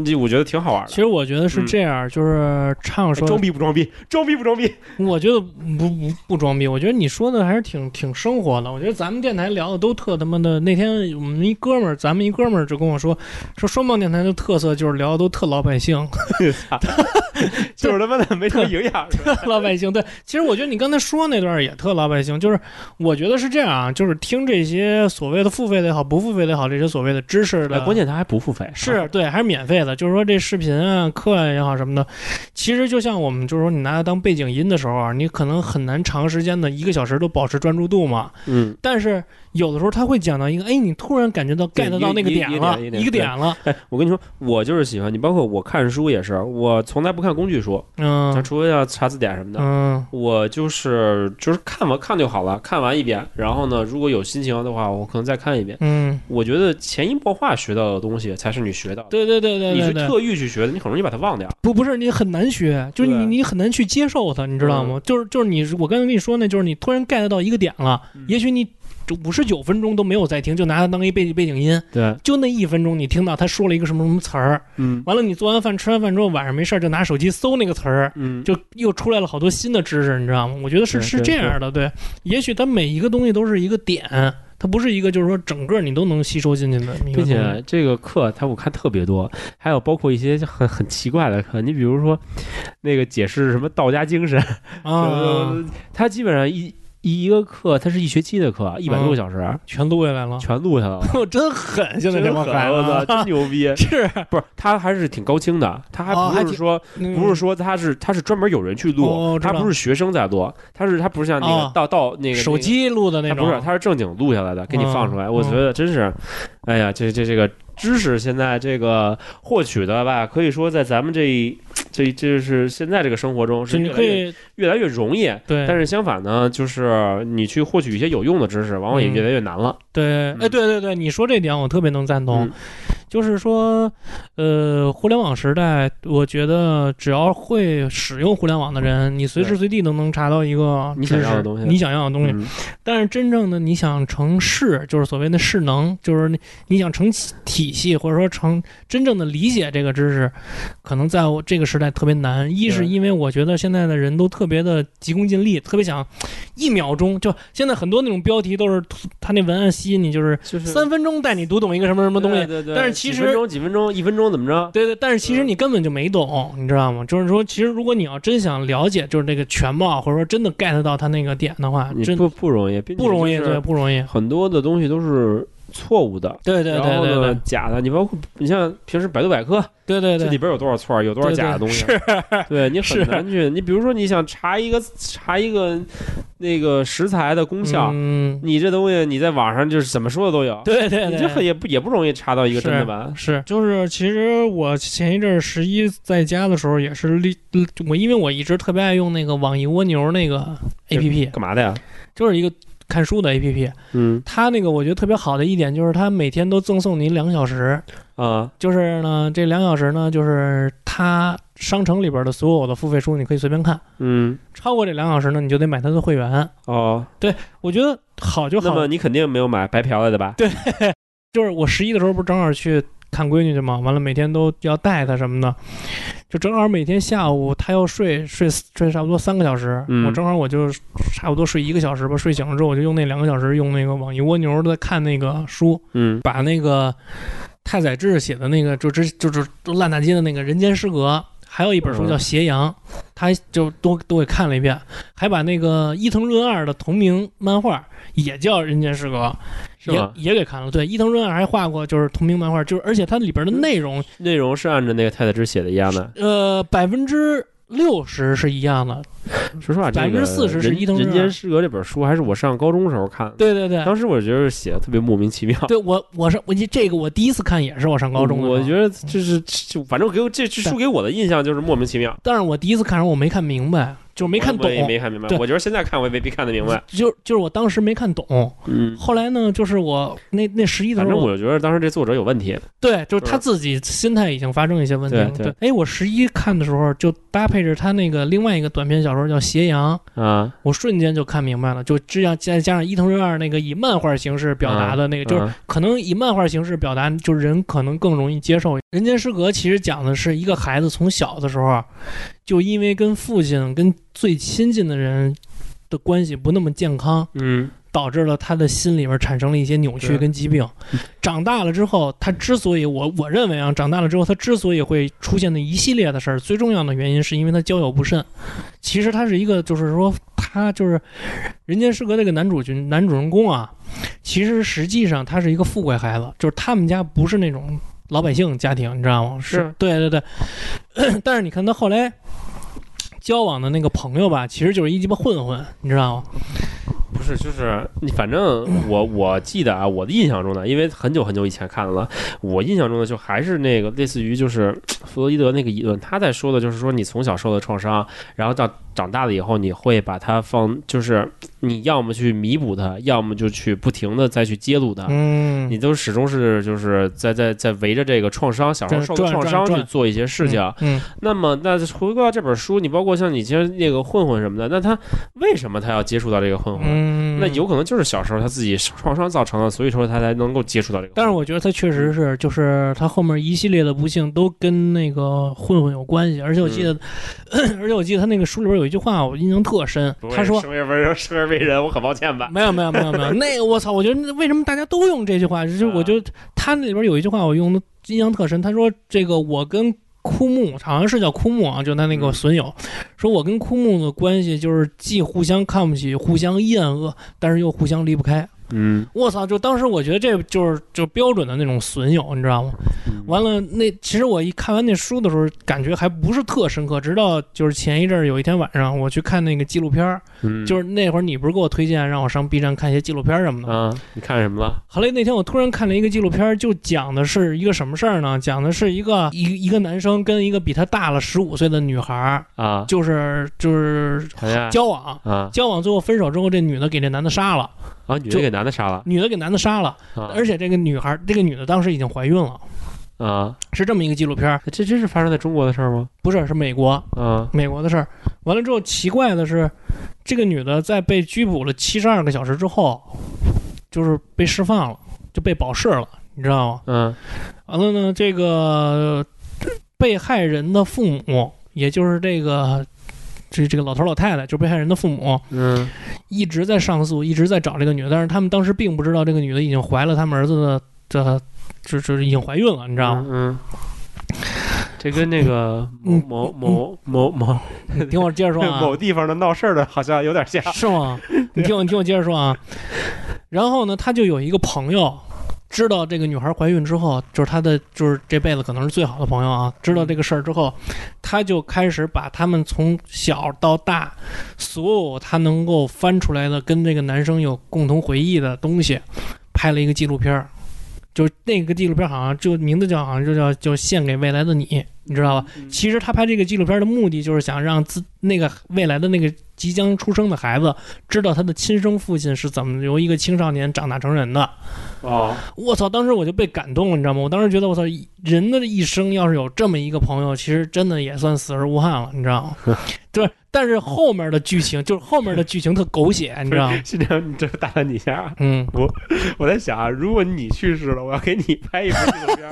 这我觉得挺好玩的。其实我觉得是这样，就是唱说装，逼不装逼？装逼不装逼？我觉得不不不装逼，我觉得你说的还是挺挺生活的。我觉得咱们电台聊的都特他妈的。那天我们一哥们儿，咱们一哥们儿就跟我说，说双棒电台的特色就是聊的都特老百姓，就是他妈的没什么营养？老百姓。对，其实我觉得你刚才说那段也特老百姓，就是我觉得是这样啊，就是听这些所谓的付费的也好，不付费的也好，这些所谓的知识的，哎关键他还不付费，是对，还是免费的。就是说这视频啊、课啊也好什么的，其实就像我们就是说你拿它当背景音的时候啊，你可能很难长时间的一个小时都保持专注度嘛。嗯，但是有的时候他会讲到一个，哎，你突然感觉到 get 到那个点了，一个点了，哎，我跟你说，我就是喜欢你，包括我看书也是，我从来不看工具书，嗯像除非要查字典什么的。嗯我就是就是看完看就好了，看完一遍，然后呢，如果有心情的话，我可能再看一遍。嗯，我觉得潜移默化学到的东西才是你学到的，对对对对，你是特意去学的，你很容易把它忘掉。不不是你很难学，就是你你很难去接受它，你知道吗？就是就是你我刚才跟你说那，就是你突然 get 到一个点了，嗯也许你就五十九分钟都没有在听，就拿它当一背背景音，对，就那一分钟你听到他说了一个什么什么词儿，嗯完了你做完饭吃完饭之后晚上没事儿就拿手机搜那个词儿。嗯，就又出来了好多新的知识，你知道吗？我觉得是是这样的，对。也许它每一个东西都是一个点，它不是一个就是说整个你都能吸收进去的并。且这个课它我看特别多，还有包括一些很很奇怪的课，你比如说那个解释什么道家精神，啊，它基本上一一一个课，它是一学期的课，一百多个小时，全录下来了，全录下来了。我真狠，现在这帮孩我操，真牛逼！是。不是，他还是挺高清的，他还不是说、不是说他是他是专门有人去录，哦他不是学生在录，他是他不是像那个哦。到到那个手，机录的那种，他不是他是正经录下来的，给你放出来。嗯。我觉得真是，哎呀，这这这个知识现在这个获取的吧，可以说在咱们这一这这是现在这个生活中就是你可以越来越容易。对，但是相反呢，就是你去获取一些有用的知识，往往也嗯越来越难了。对，哎，对对对，你说这点我特别能赞同，嗯就是说，呃，互联网时代，我觉得只要会使用互联网的人，你随时随地都能查到一个你想要的东西你想要的东西。嗯但是真正的你想成事，就是所谓的势能，就是你你想成体系，或者说成真正的理解这个知识，可能在我这个时代特别难。一是因为我觉得现在的人都特别的急功近利，特别想一秒钟就现在很多那种标题都是他那文案吸引你，就是三分钟带你读懂一个什么什么东西。对对对但是其实几分钟几分钟一分钟怎么着？对对，但是其实你根本就没懂，你知道吗？就是说，其实如果你要真想了解，就是这个全貌，或者说真的 get 到他那个点的话，真不不容易，不容易，对，不容易。很多的东西都是错误的。对对对对对，假的，你包括你像平时百度百科，对对对，这里边有多少错，有多少假的东西，是，对你很难去。你比如说，你想查一个查一个那个食材的功效，嗯，你这东西你在网上就是怎么说的都有，对对对，你这很也不也不容易查到一个真的吧？是，就是其实我前一阵儿十一在家的时候也是立，我因为我一直特别爱用那个网易蜗牛那个 A P P，干嘛的呀？就是一个看书的 A P P，嗯。它那个我觉得特别好的一点就是它每天都赠送你两个小时，啊。就是呢这两小时呢就是它商城里边的所有的付费书你可以随便看，嗯。超过这两小时呢你就得买它的会员。哦，对我觉得好就好。那么，你肯定没有买白嫖来的吧？对。就是我十一的时候不是正好去看闺女去吗，完了每天都要带她什么的，就正好每天下午他要睡睡睡差不多三个小时，嗯我正好我就差不多睡一个小时吧，睡醒了之后我就用那两个小时用那个网易蜗牛的看那个书，嗯把那个太宰治写的那个就之就是都烂大街的那个《人间失格》。还有一本书叫《斜阳》，他就都都给看了一遍，还把那个伊藤润二的同名漫画也叫《人间失格》，也是吗？也给看了。对，伊藤润二还画过就是同名漫画，就是而且它里边的内容，内容是按照那个太太之写的一样的。呃，百分之六十是一样的。说实话，百分之四十是伊藤润二人间失格》这本书还是我上高中时候看的，对对对，当时我觉得写的特别莫名其妙。对我我是我这个我第一次看也是我上高中的我觉得就是就反正给我这这书给我的印象就是莫名其妙，但是我第一次看的时候我没看明白，就是没看懂我，也没看明白。我觉得现在看我也未必看得明白。就就是我当时没看懂。嗯，后来呢，就是我那那十一的时候，反正我觉得当时这作者有问题。对，就是他自己心态已经发生一些问题了。对对哎，我十一看的时候就搭配着他那个另外一个短篇小说叫《斜阳》，啊，我瞬间就看明白了，就这样再加上伊藤润二那个以漫画形式表达的那个，就是嗯可能以漫画形式表达，就是人可能更容易接受。《人间失格》其实讲的是一个孩子从小的时候，就因为跟父亲、跟最亲近的人的关系不那么健康，嗯导致了他的心里边产生了一些扭曲跟疾病。长大了之后，他之所以我我认为啊，长大了之后他之所以会出现的一系列的事儿，最重要的原因是因为他交友不慎。其实他是一个，就是说他就是《人间失格》那个男主角男主人公啊，其实实际上他是一个富贵孩子，就是他们家不是那种老百姓家庭，你知道吗？是对对对，但是你看他后来。交往的那个朋友吧，其实就是一鸡巴混混，你知道吗？不是，就是你，反正 我我记得啊，我的印象中呢，因为很久很久以前看了，我印象中的就还是那个类似于就是弗洛伊德那个理论，他在说的就是说你从小受的创伤，然后到长大了以后，你会把它放，就是你要么去弥补它，要么就去不停的再去揭露它。嗯，你都始终是就是在在在围着这个创伤，小时候受的创伤去做一些事情。嗯，那么，那回归到这本书，你包括像你其实那个混混什么的，那他为什么他要接触到这个混混？嗯，那有可能就是小时候他自己创伤造成的，所以说他才能够接触到这个。但是我觉得他确实是，就是他后面一系列的不幸都跟那个混混有关系，而且我记得，而且我记得他那个书里边有一句话我印象特深他说生而为人，生而为人，我很抱歉吧。没有没有没有没有，那个我操！我觉得为什么大家都用这句话？就是我觉得他那里边有一句话我用的印象特深。他说：“这个我跟枯木好像是叫枯木啊，就他那个嗯损友，说我跟枯木的关系就是既互相看不起，互相厌恶，但是又互相离不开。嗯，我操！就当时我觉得这就是就标准的那种损友，你知道吗？完了，那其实我一看完那书的时候，感觉还不是特深刻。直到就是前一阵儿有一天晚上，我去看那个纪录片儿，嗯，就是那会儿你不是给我推荐让我上 B 站看一些纪录片儿什么的吗？啊，你看什么了？后来那天我突然看了一个纪录片儿，就讲的是一个什么事儿呢？讲的是一个一一个男生跟一个比他大了十五岁的女孩儿，啊，就是就是交往，啊交往最后分手之后，这女的给这男的杀了，啊，女的给男的杀了。女的给男的杀了，啊。而且这个女孩，这个女的当时已经怀孕了，啊，是这么一个纪录片儿，这真是发生在中国的事儿吗？不是是美国啊。美国的事儿。完了之后，奇怪的是，这个女的在被拘捕了七十二个小时之后，就是被释放了，就被保释了，你知道吗？嗯。完了呢，这个被害人的父母，也就是这个这这个老头老太太，就是被害人的父母，嗯一直在上诉，一直在找这个女的，但是他们当时并不知道这个女的已经怀了他们儿子的这。就就是已经怀孕了，你知道吗？嗯，这跟那个嗯某某某某某 你听我接着说啊，某地方的闹事儿的，好像有点像。是吗？你听我，你听我接着说啊。然后呢，他就有一个朋友，知道这个女孩怀孕之后，就是她的，就是这辈子可能是最好的朋友啊。知道这个事儿之后，他就开始把他们从小到大，所有他能够翻出来的跟这个男生有共同回忆的东西，拍了一个纪录片儿。就那个纪录片好像就名字叫好像就叫就献给未来的你，你知道吧？其实他拍这个纪录片的目的就是想让自那个未来的那个即将出生的孩子知道他的亲生父亲是怎么由一个青少年长大成人的。哦，我操！当时我就被感动了，你知道吗？我当时觉得我操，人的一生要是有这么一个朋友，其实真的也算死而无憾了，你知道吗？对，但是后面的剧情就是后面的剧情特狗血，你知道吗？是这样，你这打断你一下啊，嗯，我我在想啊，如果你去世了，我要给你拍一部纪录片，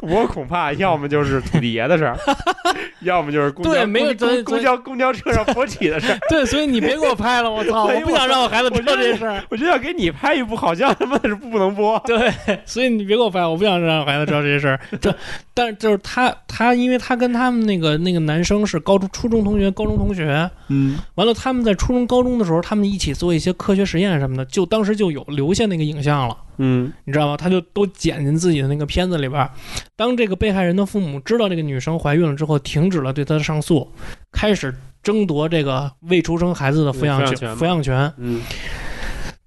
我恐怕要么就是土地爷的事儿，要么就是公交对没有公交公交车上勃起的事儿。对，所以你别给我拍了，我操！我不想让我孩子知道这事儿。我觉得要给你拍一部，好像他妈是不能播。对，所以你别给我拍，我不想让孩子知道这些事儿。这，但是就是他，他因为他跟他们那个那个男生是高中、初中同学、高中同学，嗯完了他们在初中、高中的时候，他们一起做一些科学实验什么的，就当时就有留下那个影像了。嗯你知道吗？他就都剪进自己的那个片子里边。当这个被害人的父母知道这个女生怀孕了之后，停止了对她的上诉，开始争夺这个未出生孩子的抚养权。抚养权。嗯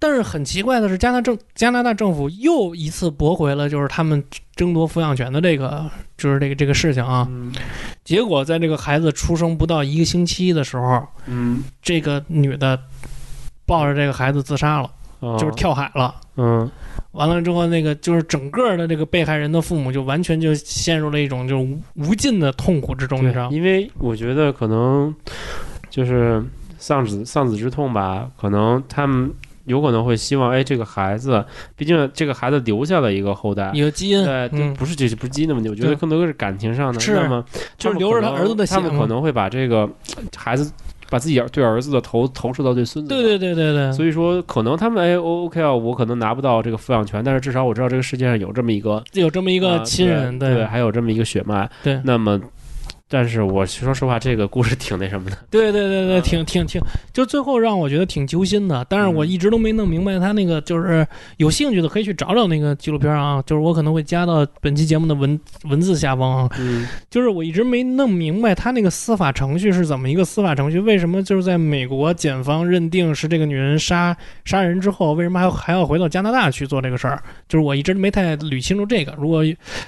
但是很奇怪的是，加拿政加拿大政府又一次驳回了，就是他们争夺抚养权的这个，就是这个这个事情啊。嗯结果在这个孩子出生不到一个星期的时候，嗯，这个女的抱着这个孩子自杀了，哦就是跳海了。嗯完了之后，那个就是整个的这个被害人的父母就完全就陷入了一种就是无无尽的痛苦之中，你知道吗？因为我觉得可能就是丧子丧子之痛吧，可能他们有可能会希望，哎，这个孩子，毕竟这个孩子留下了一个后代。一个基因，对，嗯，不是这不是基因的问题，我觉得更多的是感情上的。是那么就是留着他儿子的血他们可能会把这个孩子，把自己对儿子的投投射到对孙子。对对对对对，所以说，可能他们哎，O OK 啊，我可能拿不到这个抚养权，但是至少我知道这个世界上有这么一个有这么一一个亲人，对，还有这么一个血脉。对那么，但是我说实话，这个故事挺那什么的。对对对对，啊挺挺挺，就最后让我觉得挺揪心的。但是我嗯一直都没弄明白他那个，就是有兴趣的可以去找找那个纪录片啊，就是我可能会加到本期节目的文文字下方啊。嗯就是我一直没弄明白他那个司法程序是怎么一个司法程序，为什么就是在美国检方认定是这个女人杀杀人之后，为什么还要还要回到加拿大去做这个事儿？就是我一直没太捋清楚这个。如果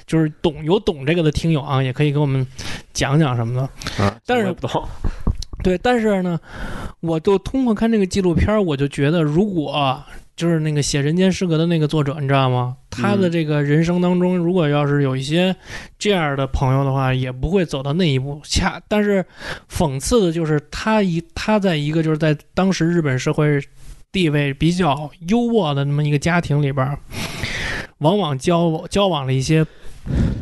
就是懂有懂这个的听友啊，也可以给我们讲讲讲什么的。啊，但是不懂。对，但是呢，我就通过看这个纪录片，我就觉得，如果就是那个写《人间失格》的那个作者，你知道吗？他的这个人生当中，如果要是有一些这样的朋友的话，也不会走到那一步。恰，但是讽刺的就是他一他在一个就是在当时日本社会地位比较优渥的那么一个家庭里边儿，往往交交往了一些。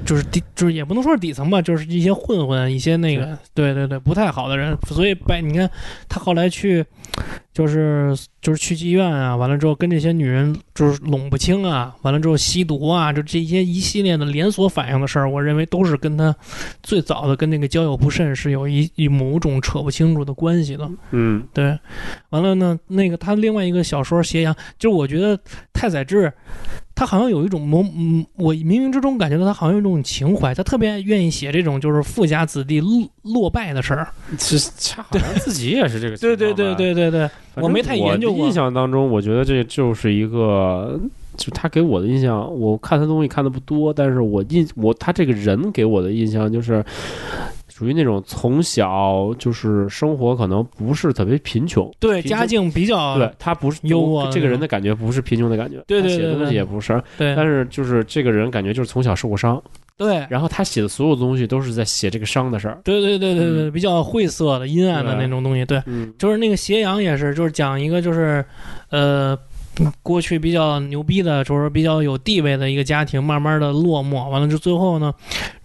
就是底，就是也不能说是底层吧，就是一些混混，一些那个，对对对，不太好的人。所以白，你看他后来去，就是就是去妓院啊，完了之后跟这些女人就是拢不清啊，完了之后吸毒啊，就这些一系列的连锁反应的事儿，我认为都是跟他最早的跟那个交友不慎是有一一某种扯不清楚的关系的。嗯，对。完了呢，那个他另外一个小说《斜阳》，就是我觉得太宰治。他好像有一种某嗯，我冥冥之中感觉到他好像有一种情怀，他特别愿意写这种就是富家子弟落落败的事儿。其实他好像自己也是这个。对对对对对对，我没太研究过。印象当中，我觉得这就是一个，就他给我的印象，我看他东西看的不多，但是我印我他这个人给我的印象就是。属于那种从小就是生活可能不是特别贫穷，对家境比较，对他不是优渥，这个人的感觉不是贫穷的感觉，对对写的东西也不是，对，但是就是这个人感觉就是从小受过伤，对，然后他写的所有东西都是在写这个伤的事儿，对对对对对，比较晦涩的阴暗的那种东西，对，就是那个斜阳也是，就是讲一个就是呃。过去比较牛逼的，就是比较有地位的一个家庭，慢慢的落寞，完了就最后呢，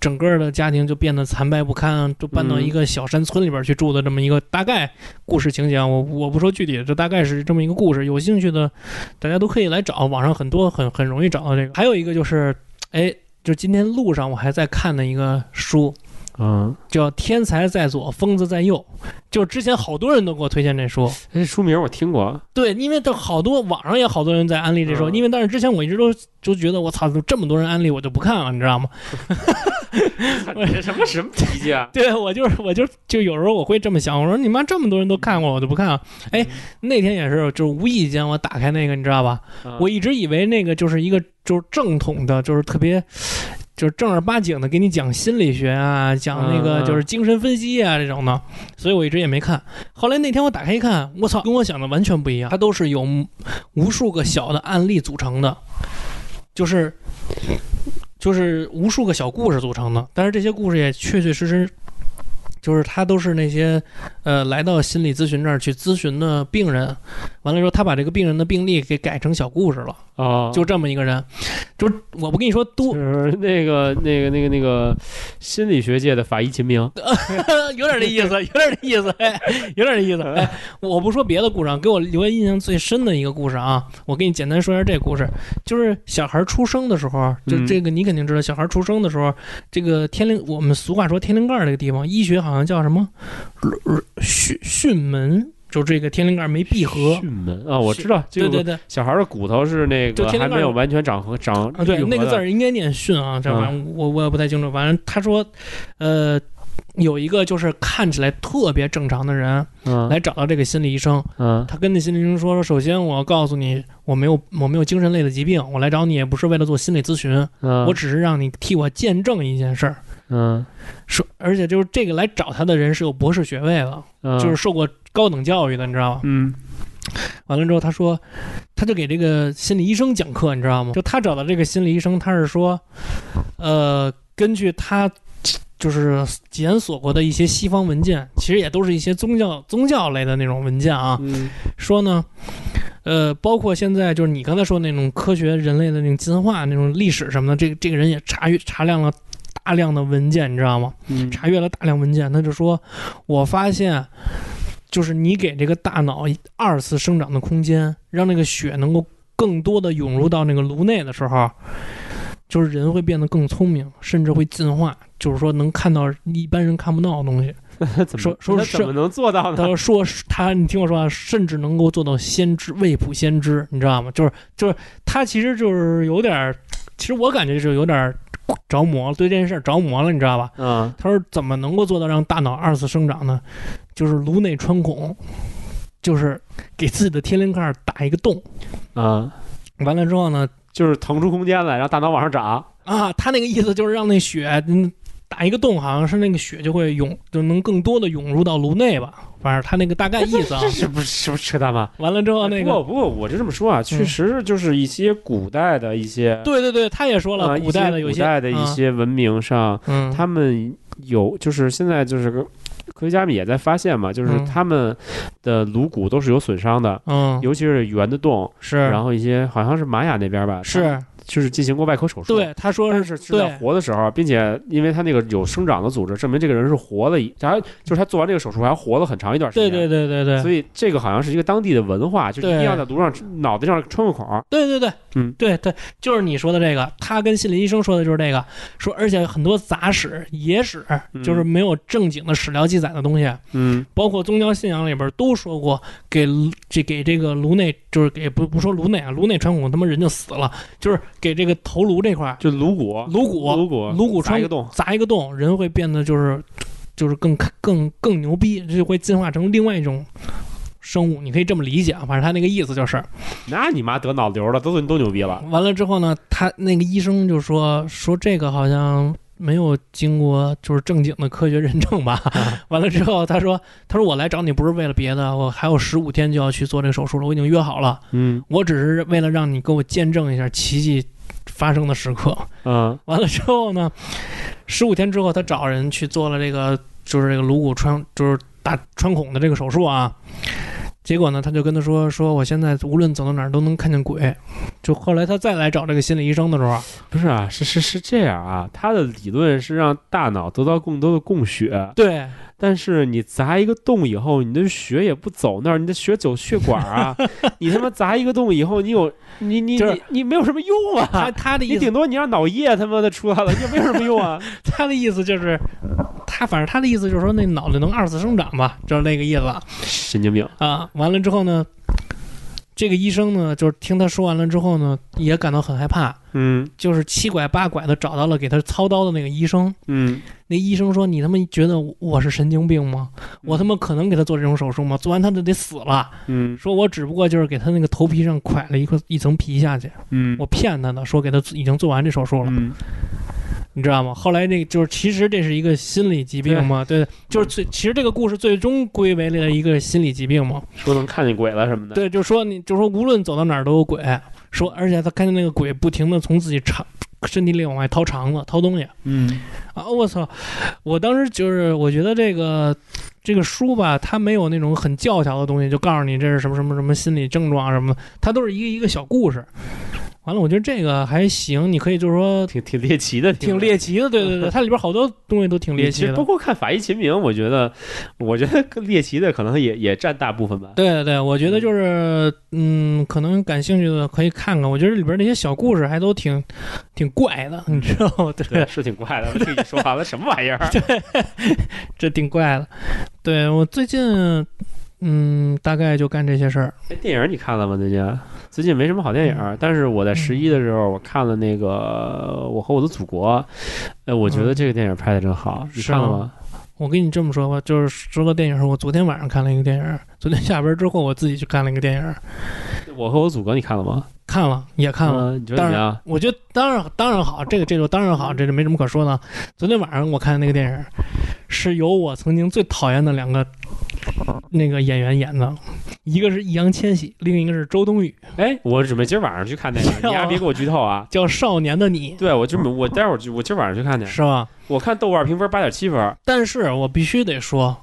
整个的家庭就变得残败不堪，就搬到一个小山村里边去住的这么一个大概故事情节。我我不说具体，这大概是这么一个故事。有兴趣的，大家都可以来找，网上很多很很容易找到这个。还有一个就是，哎，就今天路上我还在看的一个书。嗯，叫天才在左，疯子在右。就之前好多人都给我推荐这书，这书名我听过。对，因为这好多网上也好多人在安利这书，因为但是之前我一直都就觉得我操，这么多人安利，我就不看了，你知道吗？我什么什么脾气啊？对，我就是我就就有时候我会这么想，我说你妈这么多人都看过，我就不看了。哎，那天也是，就是无意间我打开那个，你知道吧？我一直以为那个就是一个就是正统的，就是特别。就是正儿八经的给你讲心理学啊，讲那个就是精神分析啊这种的，所以我一直也没看。后来那天我打开一看，我操，跟我想的完全不一样。它都是有无数个小的案例组成的，就是就是无数个小故事组成的。但是这些故事也确确实实。就是他都是那些，呃，来到心理咨询这儿去咨询的病人，完了之后，他把这个病人的病例给改成小故事了啊，就这么一个人，就是我不跟你说多，那个那个那个那个心理学界的法医秦明，有点这意思，有点这意思，哎，有点这意思，哎，我不说别的故事啊，给我留下印象最深的一个故事啊，我给你简单说一下这故事，就是小孩出生的时候，就这个你肯定知道，小孩出生的时候，这个天灵，我们俗话说天灵盖这个地方，医学好。好像叫什么？巽巽门，就这个天灵盖没闭合。巽门啊，我知道。对对对，小孩的骨头是那个还没有完全长合长啊。对，那个字儿应该念巽啊，这玩意儿我我也不太清楚。反正他说，呃，有一个就是看起来特别正常的人，来找到这个心理医生。嗯，他跟那心理医生说：“首先，我告诉你，我没有我没有精神类的疾病，我来找你也不是为了做心理咨询，我只是让你替我见证一件事儿。”嗯，说，而且就是这个来找他的人是有博士学位的，就是受过高等教育的，你知道吗？嗯。完了之后，他说，他就给这个心理医生讲课，你知道吗？就他找的这个心理医生，他是说，呃，根据他就是检索过的一些西方文件，其实也都是一些宗教宗教类的那种文件啊。说呢，呃，包括现在就是你刚才说那种科学人类的那种进化那种历史什么的，这个这个人也查阅查量了。大量的文件，你知道吗？查阅了大量文件，他就说：“我发现，就是你给这个大脑二次生长的空间，让那个血能够更多的涌入到那个颅内的时候，就是人会变得更聪明，甚至会进化。就是说，能看到一般人看不到的东西。说说怎么能做到呢？他说他，你听我说啊，甚至能够做到先知未卜先知，你知道吗？就是就是他其实就是有点，其实我感觉就是有点。”着魔了，对这件事着魔了，你知道吧？嗯，他说怎么能够做到让大脑二次生长呢？就是颅内穿孔，就是给自己的天灵盖打一个洞，啊，完了之后呢，就是腾出空间来，让大脑往上长啊。他那个意思就是让那血打一个洞，好像是那个血就会涌，就能更多的涌入到颅内吧。反正他那个大概意思啊。这。是不是是不是扯淡吗？完了之后，那个不过不过我就这么说啊，确实就是一些古代的一些对对对，他也说了，啊古代的有些一些古代的一些文明上，嗯，他们有就是现在就是个科学家们也在发现嘛，就是嗯。他们的颅骨都是有损伤的，嗯。尤其是圆的洞，是，然后一些好像是玛雅那边吧，是就是进行过外科手术。对他说但是是是在活的时候，并且因为他那个有生长的组织，证明这个人是活了一，还就是他做完这个手术还活了很长一段时间。对对对对对，所以这个好像是一个当地的文化，就是一定要在颅上脑袋上穿个孔。对对对，嗯对对，就是你说的这个，他跟心理医生说的就是这个，说而且很多杂史、野史，嗯就是没有正经的史料记载的东西，嗯包括宗教信仰里边都说过，给这给这个颅内，就是给不不说颅内啊，颅内穿孔他妈人就死了，就是给这个头颅这块儿就颅骨，颅骨颅骨，颅骨穿砸一个洞。砸一个洞，人会变得就是就是更更更牛逼，这就会进化成另外一种。生物，你可以这么理解啊，反正他那个意思就是，那你妈得脑瘤了，都都牛逼了。完了之后呢，他那个医生就说说这个好像没有经过就是正经的科学认证吧。完了之后，他说他说我来找你不是为了别的，我还有十五天就要去做这个手术了，我已经约好了，嗯我只是为了让你给我见证一下奇迹发生的时刻。嗯完了之后呢，十五天之后，他找人去做了这个就是这个颅骨穿就是大穿孔的这个手术啊。结果呢，他就跟他说说，我现在无论走到哪儿都能看见鬼。就后来他再来找这个心理医生的时候，不是啊，是是是这样啊，他的理论是让大脑得到更多的供血，对但是你砸一个洞以后，你的血也不走那儿，你的血走血管啊，你他妈砸一个洞以后，你有你你就是你你没有什么用啊，他他的意思顶多你让脑液他妈的出来了，也没有什么用啊。他的意思就是，他反正他的意思就是说那脑袋能二次生长吧，就是那个意思神经病，啊。完了之后呢，这个医生呢，就是听他说完了之后呢，也感到很害怕，嗯就是七拐八拐的找到了给他操刀的那个医生。嗯那医生说：“你他妈觉得我是神经病吗？我他妈可能给他做这种手术吗？做完他就得死了。嗯说我只不过就是给他那个头皮上蒯了一块一层皮下去，嗯我骗他的，说给他已经做完这手术了。嗯你知道吗？后来那个就是，其实这是一个心理疾病嘛，对，就是最，其实这个故事最终归为了一个心理疾病嘛，说能看见鬼了什么的。对，就是说你，就是说无论走到哪儿都有鬼，说而且他看见那个鬼不停的从自己肠身体里往外掏肠子、掏东西嗯啊！我操！我当时就是我觉得这个这个书吧，它没有那种很教条的东西，就告诉你这是什么什么什么心理症状什么的，它都是一个一个小故事。完了，我觉得这个还行，你可以就是说挺挺猎奇的，挺猎奇的，对对对，它里边好多东西都挺猎奇的其实包。括看法医秦明，我觉得，我觉得更猎奇的可能也也占大部分吧。对对对，我觉得就是，嗯，可能感兴趣的可以看看。我觉得里边那些小故事还都挺挺怪的，你知道吗？对，对，是挺怪的。我听你说完了，什么玩意儿？这挺怪的。对我最近，嗯，大概就干这些事儿。哎电影你看了吗？最近最近没什么好电影，嗯但是我在十一的时候我看了那个《我和我的祖国》，哎，我觉得这个电影拍的真好，你看了吗？我跟你这么说吧，就是说到电影，我昨天晚上看了一个电影，昨天下班之后我自己去看了一个电影，我和我祖国你看了吗？看了也看了。嗯，你觉得怎么样？我觉得当然当然好，这个这就当然好，这就没什么可说的。昨天晚上我看的那个电影，是由我曾经最讨厌的两个那个演员演的，一个是易烊千玺，另一个是周冬雨，哎，我准备今儿晚上去看那个，你丫别给我剧透啊！叫《少年的你对，我准备我待会儿就我今儿晚上去看》，去。是吧？我看豆瓣评分八点七分。但是我必须得说，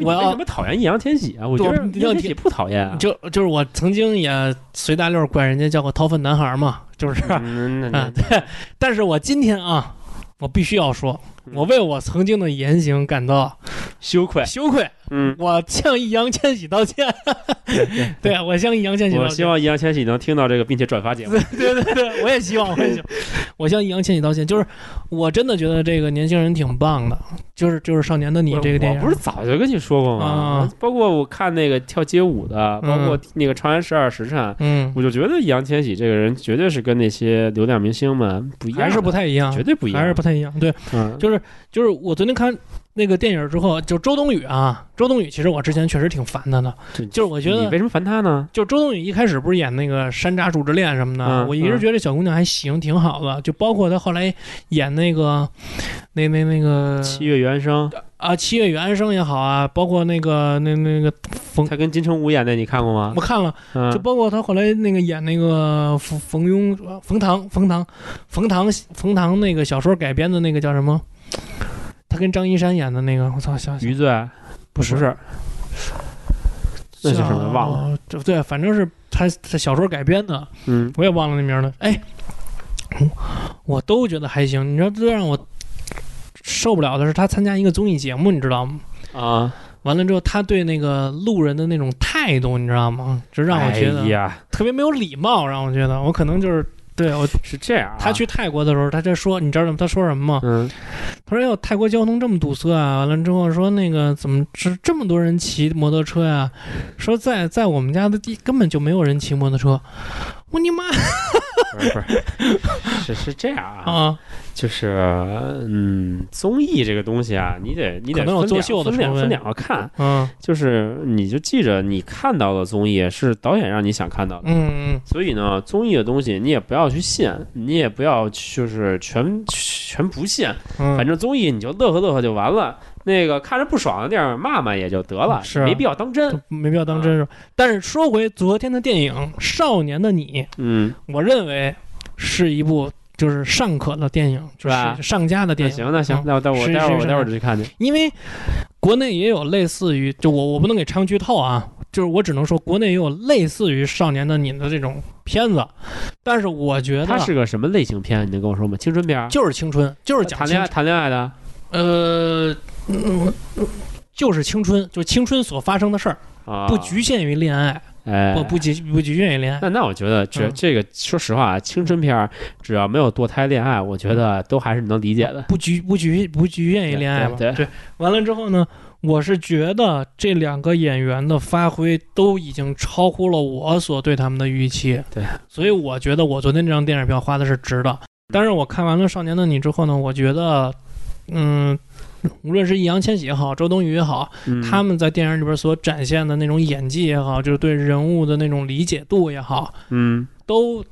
我要为什么讨厌易烊千玺啊？我觉得对易烊千玺不讨厌啊。就就是我曾经也随大溜管人家叫过掏粪男孩嘛，就是嗯，对。但是我今天啊，我必须要说，嗯我为我曾经的言行感到羞愧。羞愧，嗯，我向易烊千玺道歉。对，我向易烊千玺道歉。我希望易烊千玺能听到这个，并且转发节目。对对对，我也希望，我也希望，我向易烊千玺道歉。就是我真的觉得这个年轻人挺棒的，就是就是《少年的你》这个电影，我不是早就跟你说过吗啊？包括我看那个跳街舞的，嗯包括那个《长安十二时辰》，嗯，我就觉得易烊千玺这个人绝对是跟那些流量明星们不一样，还是不太一样，绝对不一样，还是不太一样。对，嗯，就是就是我昨天看那个电影之后，就周冬雨啊，周冬雨其实我之前确实挺烦她的，这就是我觉得你为什么烦她呢？就周冬雨一开始不是演那个《山楂树之恋》什么的，嗯我一直觉得这小姑娘还行，挺好的。就包括她后来演那个那那那个七月与安生，啊，七月与安生也好啊，包括那个那那个冯，她跟金城武演的，你看过吗我？看了，嗯就包括她后来那个演那个冯冯庸、呃冯唐、冯唐、冯唐、冯唐那个小说改编的那个叫什么？她跟张一山演的那个，我操，想想余罪不是不是，那是什么忘了？对，反正是他他小说改编的，嗯我也忘了那名了。哎，我都觉得还行。你知道最让我受不了的是他参加一个综艺节目，你知道吗？啊，完了之后，他对那个路人的那种态度，你知道吗？就让我觉得特别没有礼貌，让我觉得我可能就是对我 是这样啊。他去泰国的时候，他在说，你知道他说什么吗？嗯他说：“哟，泰国交通这么堵塞啊！完了之后说那个怎么这这么多人骑摩托车呀、说在在我们家的地根本就没有人骑摩托车。我你妈。不是不是，是是这样啊，啊！就是嗯，综艺这个东西啊，你得你得分两分两分。两个看，嗯。就是你就记着你看到的综艺是导演让你想看到的。嗯。所以呢，综艺的东西你也不要去信，你也不要就是全全不信，嗯，反正综艺你就乐呵乐呵就完了。那个看着不爽的地儿骂骂也就得了，是啊没必要当真。没必要当真是吧。但是说回昨天的电影《少年的你》，嗯，我认为是一部就是尚可的电影，是吧就是上佳的电影。行那行嗯，那我待会儿我待会儿就去看去。因为国内也有类似于，就我我不能给昌剧透啊，就是我只能说国内也有类似于《少年的你》的这种片子，但是我觉得它是个什么类型片？你能跟我说吗？青春片儿？就是青春，就是讲谈恋爱谈恋爱的呃，嗯就是青春，就是青春所发生的事儿，啊？不局限于恋爱，哎，不不局不局限于恋爱。那那我觉得这嗯这个说实话啊，青春片儿只要没有堕胎恋爱，我觉得都还是能理解的。不局不局不局限于恋爱嘛？对对完了之后呢，我是觉得这两个演员的发挥都已经超乎了我所对他们的预期。对，所以我觉得我昨天这张电影票花的是值的。但是我看完了《少年的你》之后呢，我觉得，嗯。无论是易烊千玺也好，周冬雨也好，嗯他们在电影里边所展现的那种演技也好，就是对人物的那种理解度也好，嗯都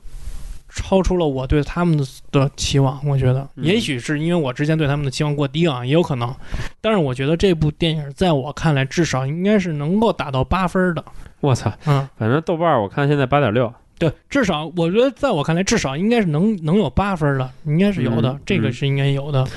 超出了我对他们的的期望。我觉得，嗯也许是因为我之前对他们的期望过低啊，也有可能。但是我觉得这部电影在我看来，至少应该是能够打到八分的。我操，嗯，反正豆瓣我看现在八点六。对，至少我觉得在我看来，至少应该是能能有八分的，应该是有的，嗯这个是应该有的。嗯，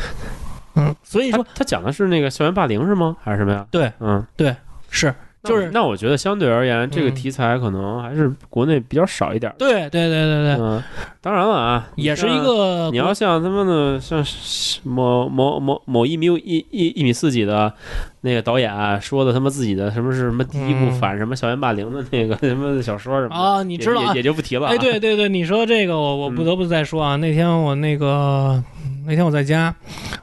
所以说他讲的是那个校园霸凌是吗？还是什么呀？对，嗯，对是就是那我觉得相对而言，这个嗯题材可能还是国内比较少一点。对对对对对，嗯，当然了啊，也是一个你要像他们的像是某某某某一米一一一米四几的那个导演啊说的他妈自己的什么是什么第一部嗯反什么校园霸凌的那个什么小说什么的，啊，你知道啊也也，就不提了啊。哎，对对对，你说这个，我我不嗯得不再说啊。那天我那个那天我在家，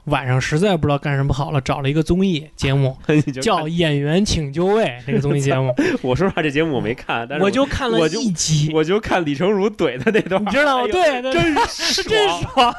晚上实在不知道干什么好了，找了一个综艺节目，叫《演员请就位》这个综艺节目，我说实话，这节目我没看，但是我就看了一集，我就看李成儒怼的那段，你知道吗？对对，真真爽，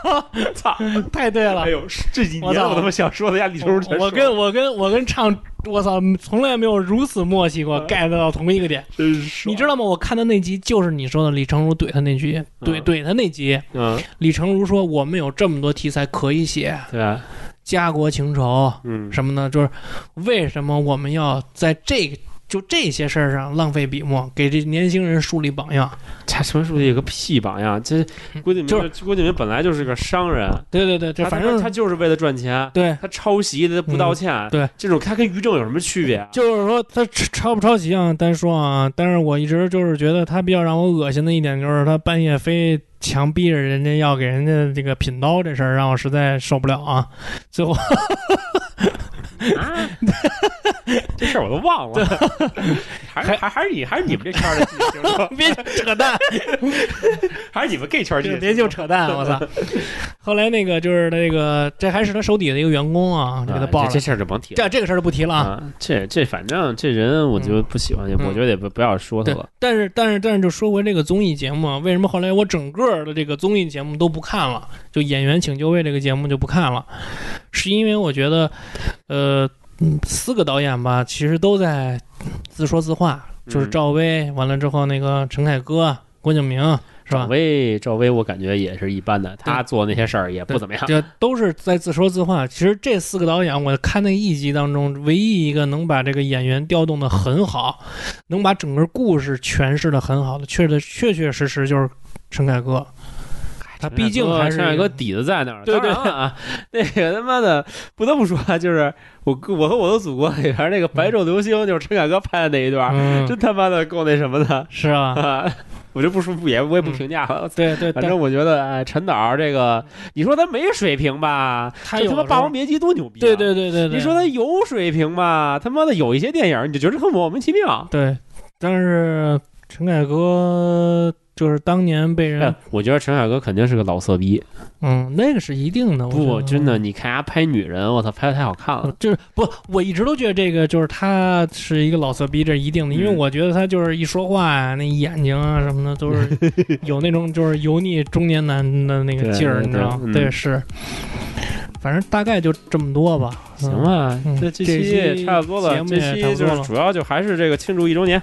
操！太对了哎。呦，这几年我他妈想说的呀，李成儒全我跟我跟我跟唱，我操，从来没有如此默契过嗯，get 到同一个点。真爽你知道吗？我看的那集就是你说的李成儒怼他那句，怼嗯怼他那集。嗯，李成儒说：“我们有这么多题材可以写，对吧？家国情仇，嗯，什么呢？就是为什么我们要在这个就这些事儿上浪费笔墨，给这年轻人树立榜样？他什么书记有个屁榜样？这郭敬明，就是郭敬明本来就是个商人，对对对，反正他他就是为了赚钱，对，他抄袭他不道歉，对，这种他跟于正有什么区别啊？就是说他抄不抄袭啊，单说啊，但是我一直就是觉得他比较让我恶心的一点就是他半夜非强逼着人家要给人家这个品刀这事儿，让我实在受不了啊。最后 这事儿我都忘了，还还还是你还是你们这圈儿的别扯淡，还是你们 gay 圈儿记就性别就扯淡，我操！后来那个就是那个，这还是他手底下的一个员工啊，就给他报了。啊这这事儿就甭提了这这个事儿就不提了啊。啊，这这反正这人我就不喜欢，我觉得也不不要说他了。，但是但是但是就说回这个综艺节目啊，为什么后来我整个的这个综艺节目都不看了？就《演员请就位》这个节目就不看了，是因为我觉得，呃，嗯四个导演吧，其实都在自说自话，就是嗯赵薇，完了之后那个陈凯歌、郭敬明，是赵吧？薇，赵薇，我感觉也是一般的，他做那些事儿也不怎么样。这 都是在自说自话。其实这四个导演，我看那一集当中，唯一一个能把这个演员调动的很好，能把整个故事诠释的很好的，确的确确实实就是陈凯歌。他毕竟还是陈凯歌底子在那儿。对对啊，那个他妈的不得不说啊，就是我我和我的祖国里边那个白昼流星，就是陈凯歌拍的那一段，嗯，真他妈的够那什么的是啊，啊！我就不说不也我也不评价了。对对，但反正我觉得，哎，陈导这个，你说他没水平吧？这他妈《霸王别姬》多牛逼、啊！对对对对对，你说他有水平吧？他妈的有一些电影，你就觉得他莫名其妙。对，但是陈凯歌就是当年被人哎，我觉得陈凯歌肯定是个老色逼。嗯，那个是一定的，不，真的，你看他拍女人，我操，拍的太好看了呃。就是不，我一直都觉得这个就是他是一个老色逼，这是一定的，因为嗯我觉得他就是一说话呀，那眼睛啊什么的都是 有那种就是油腻中年男的那个劲儿，你知道吗？对，是，反正大概就这么多吧。嗯行，吧，嗯这期也差不多了。这期就是不多了主要就还是这个庆祝一周年，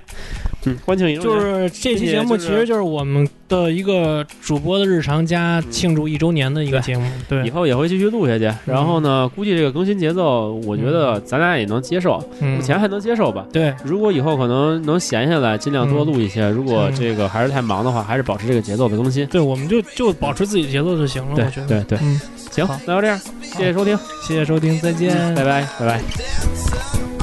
嗯，欢庆一周就。是这期节目其实就是我们的一个主播的日常加庆祝一周年的一个节目。对以，后也会继续录下去，然后呢，估计这个更新节奏，我觉得咱俩也能接受，嗯目，前还能接受吧。对，如果以后可能能闲下来，尽量多录一些。如果嗯这个还是太忙的话，还是保持这个节奏的更新。对，我们就就保持自己节奏就行了。对我觉得，对对，嗯，行，那就这样，谢谢收听，谢谢收听，再见，拜拜，拜拜。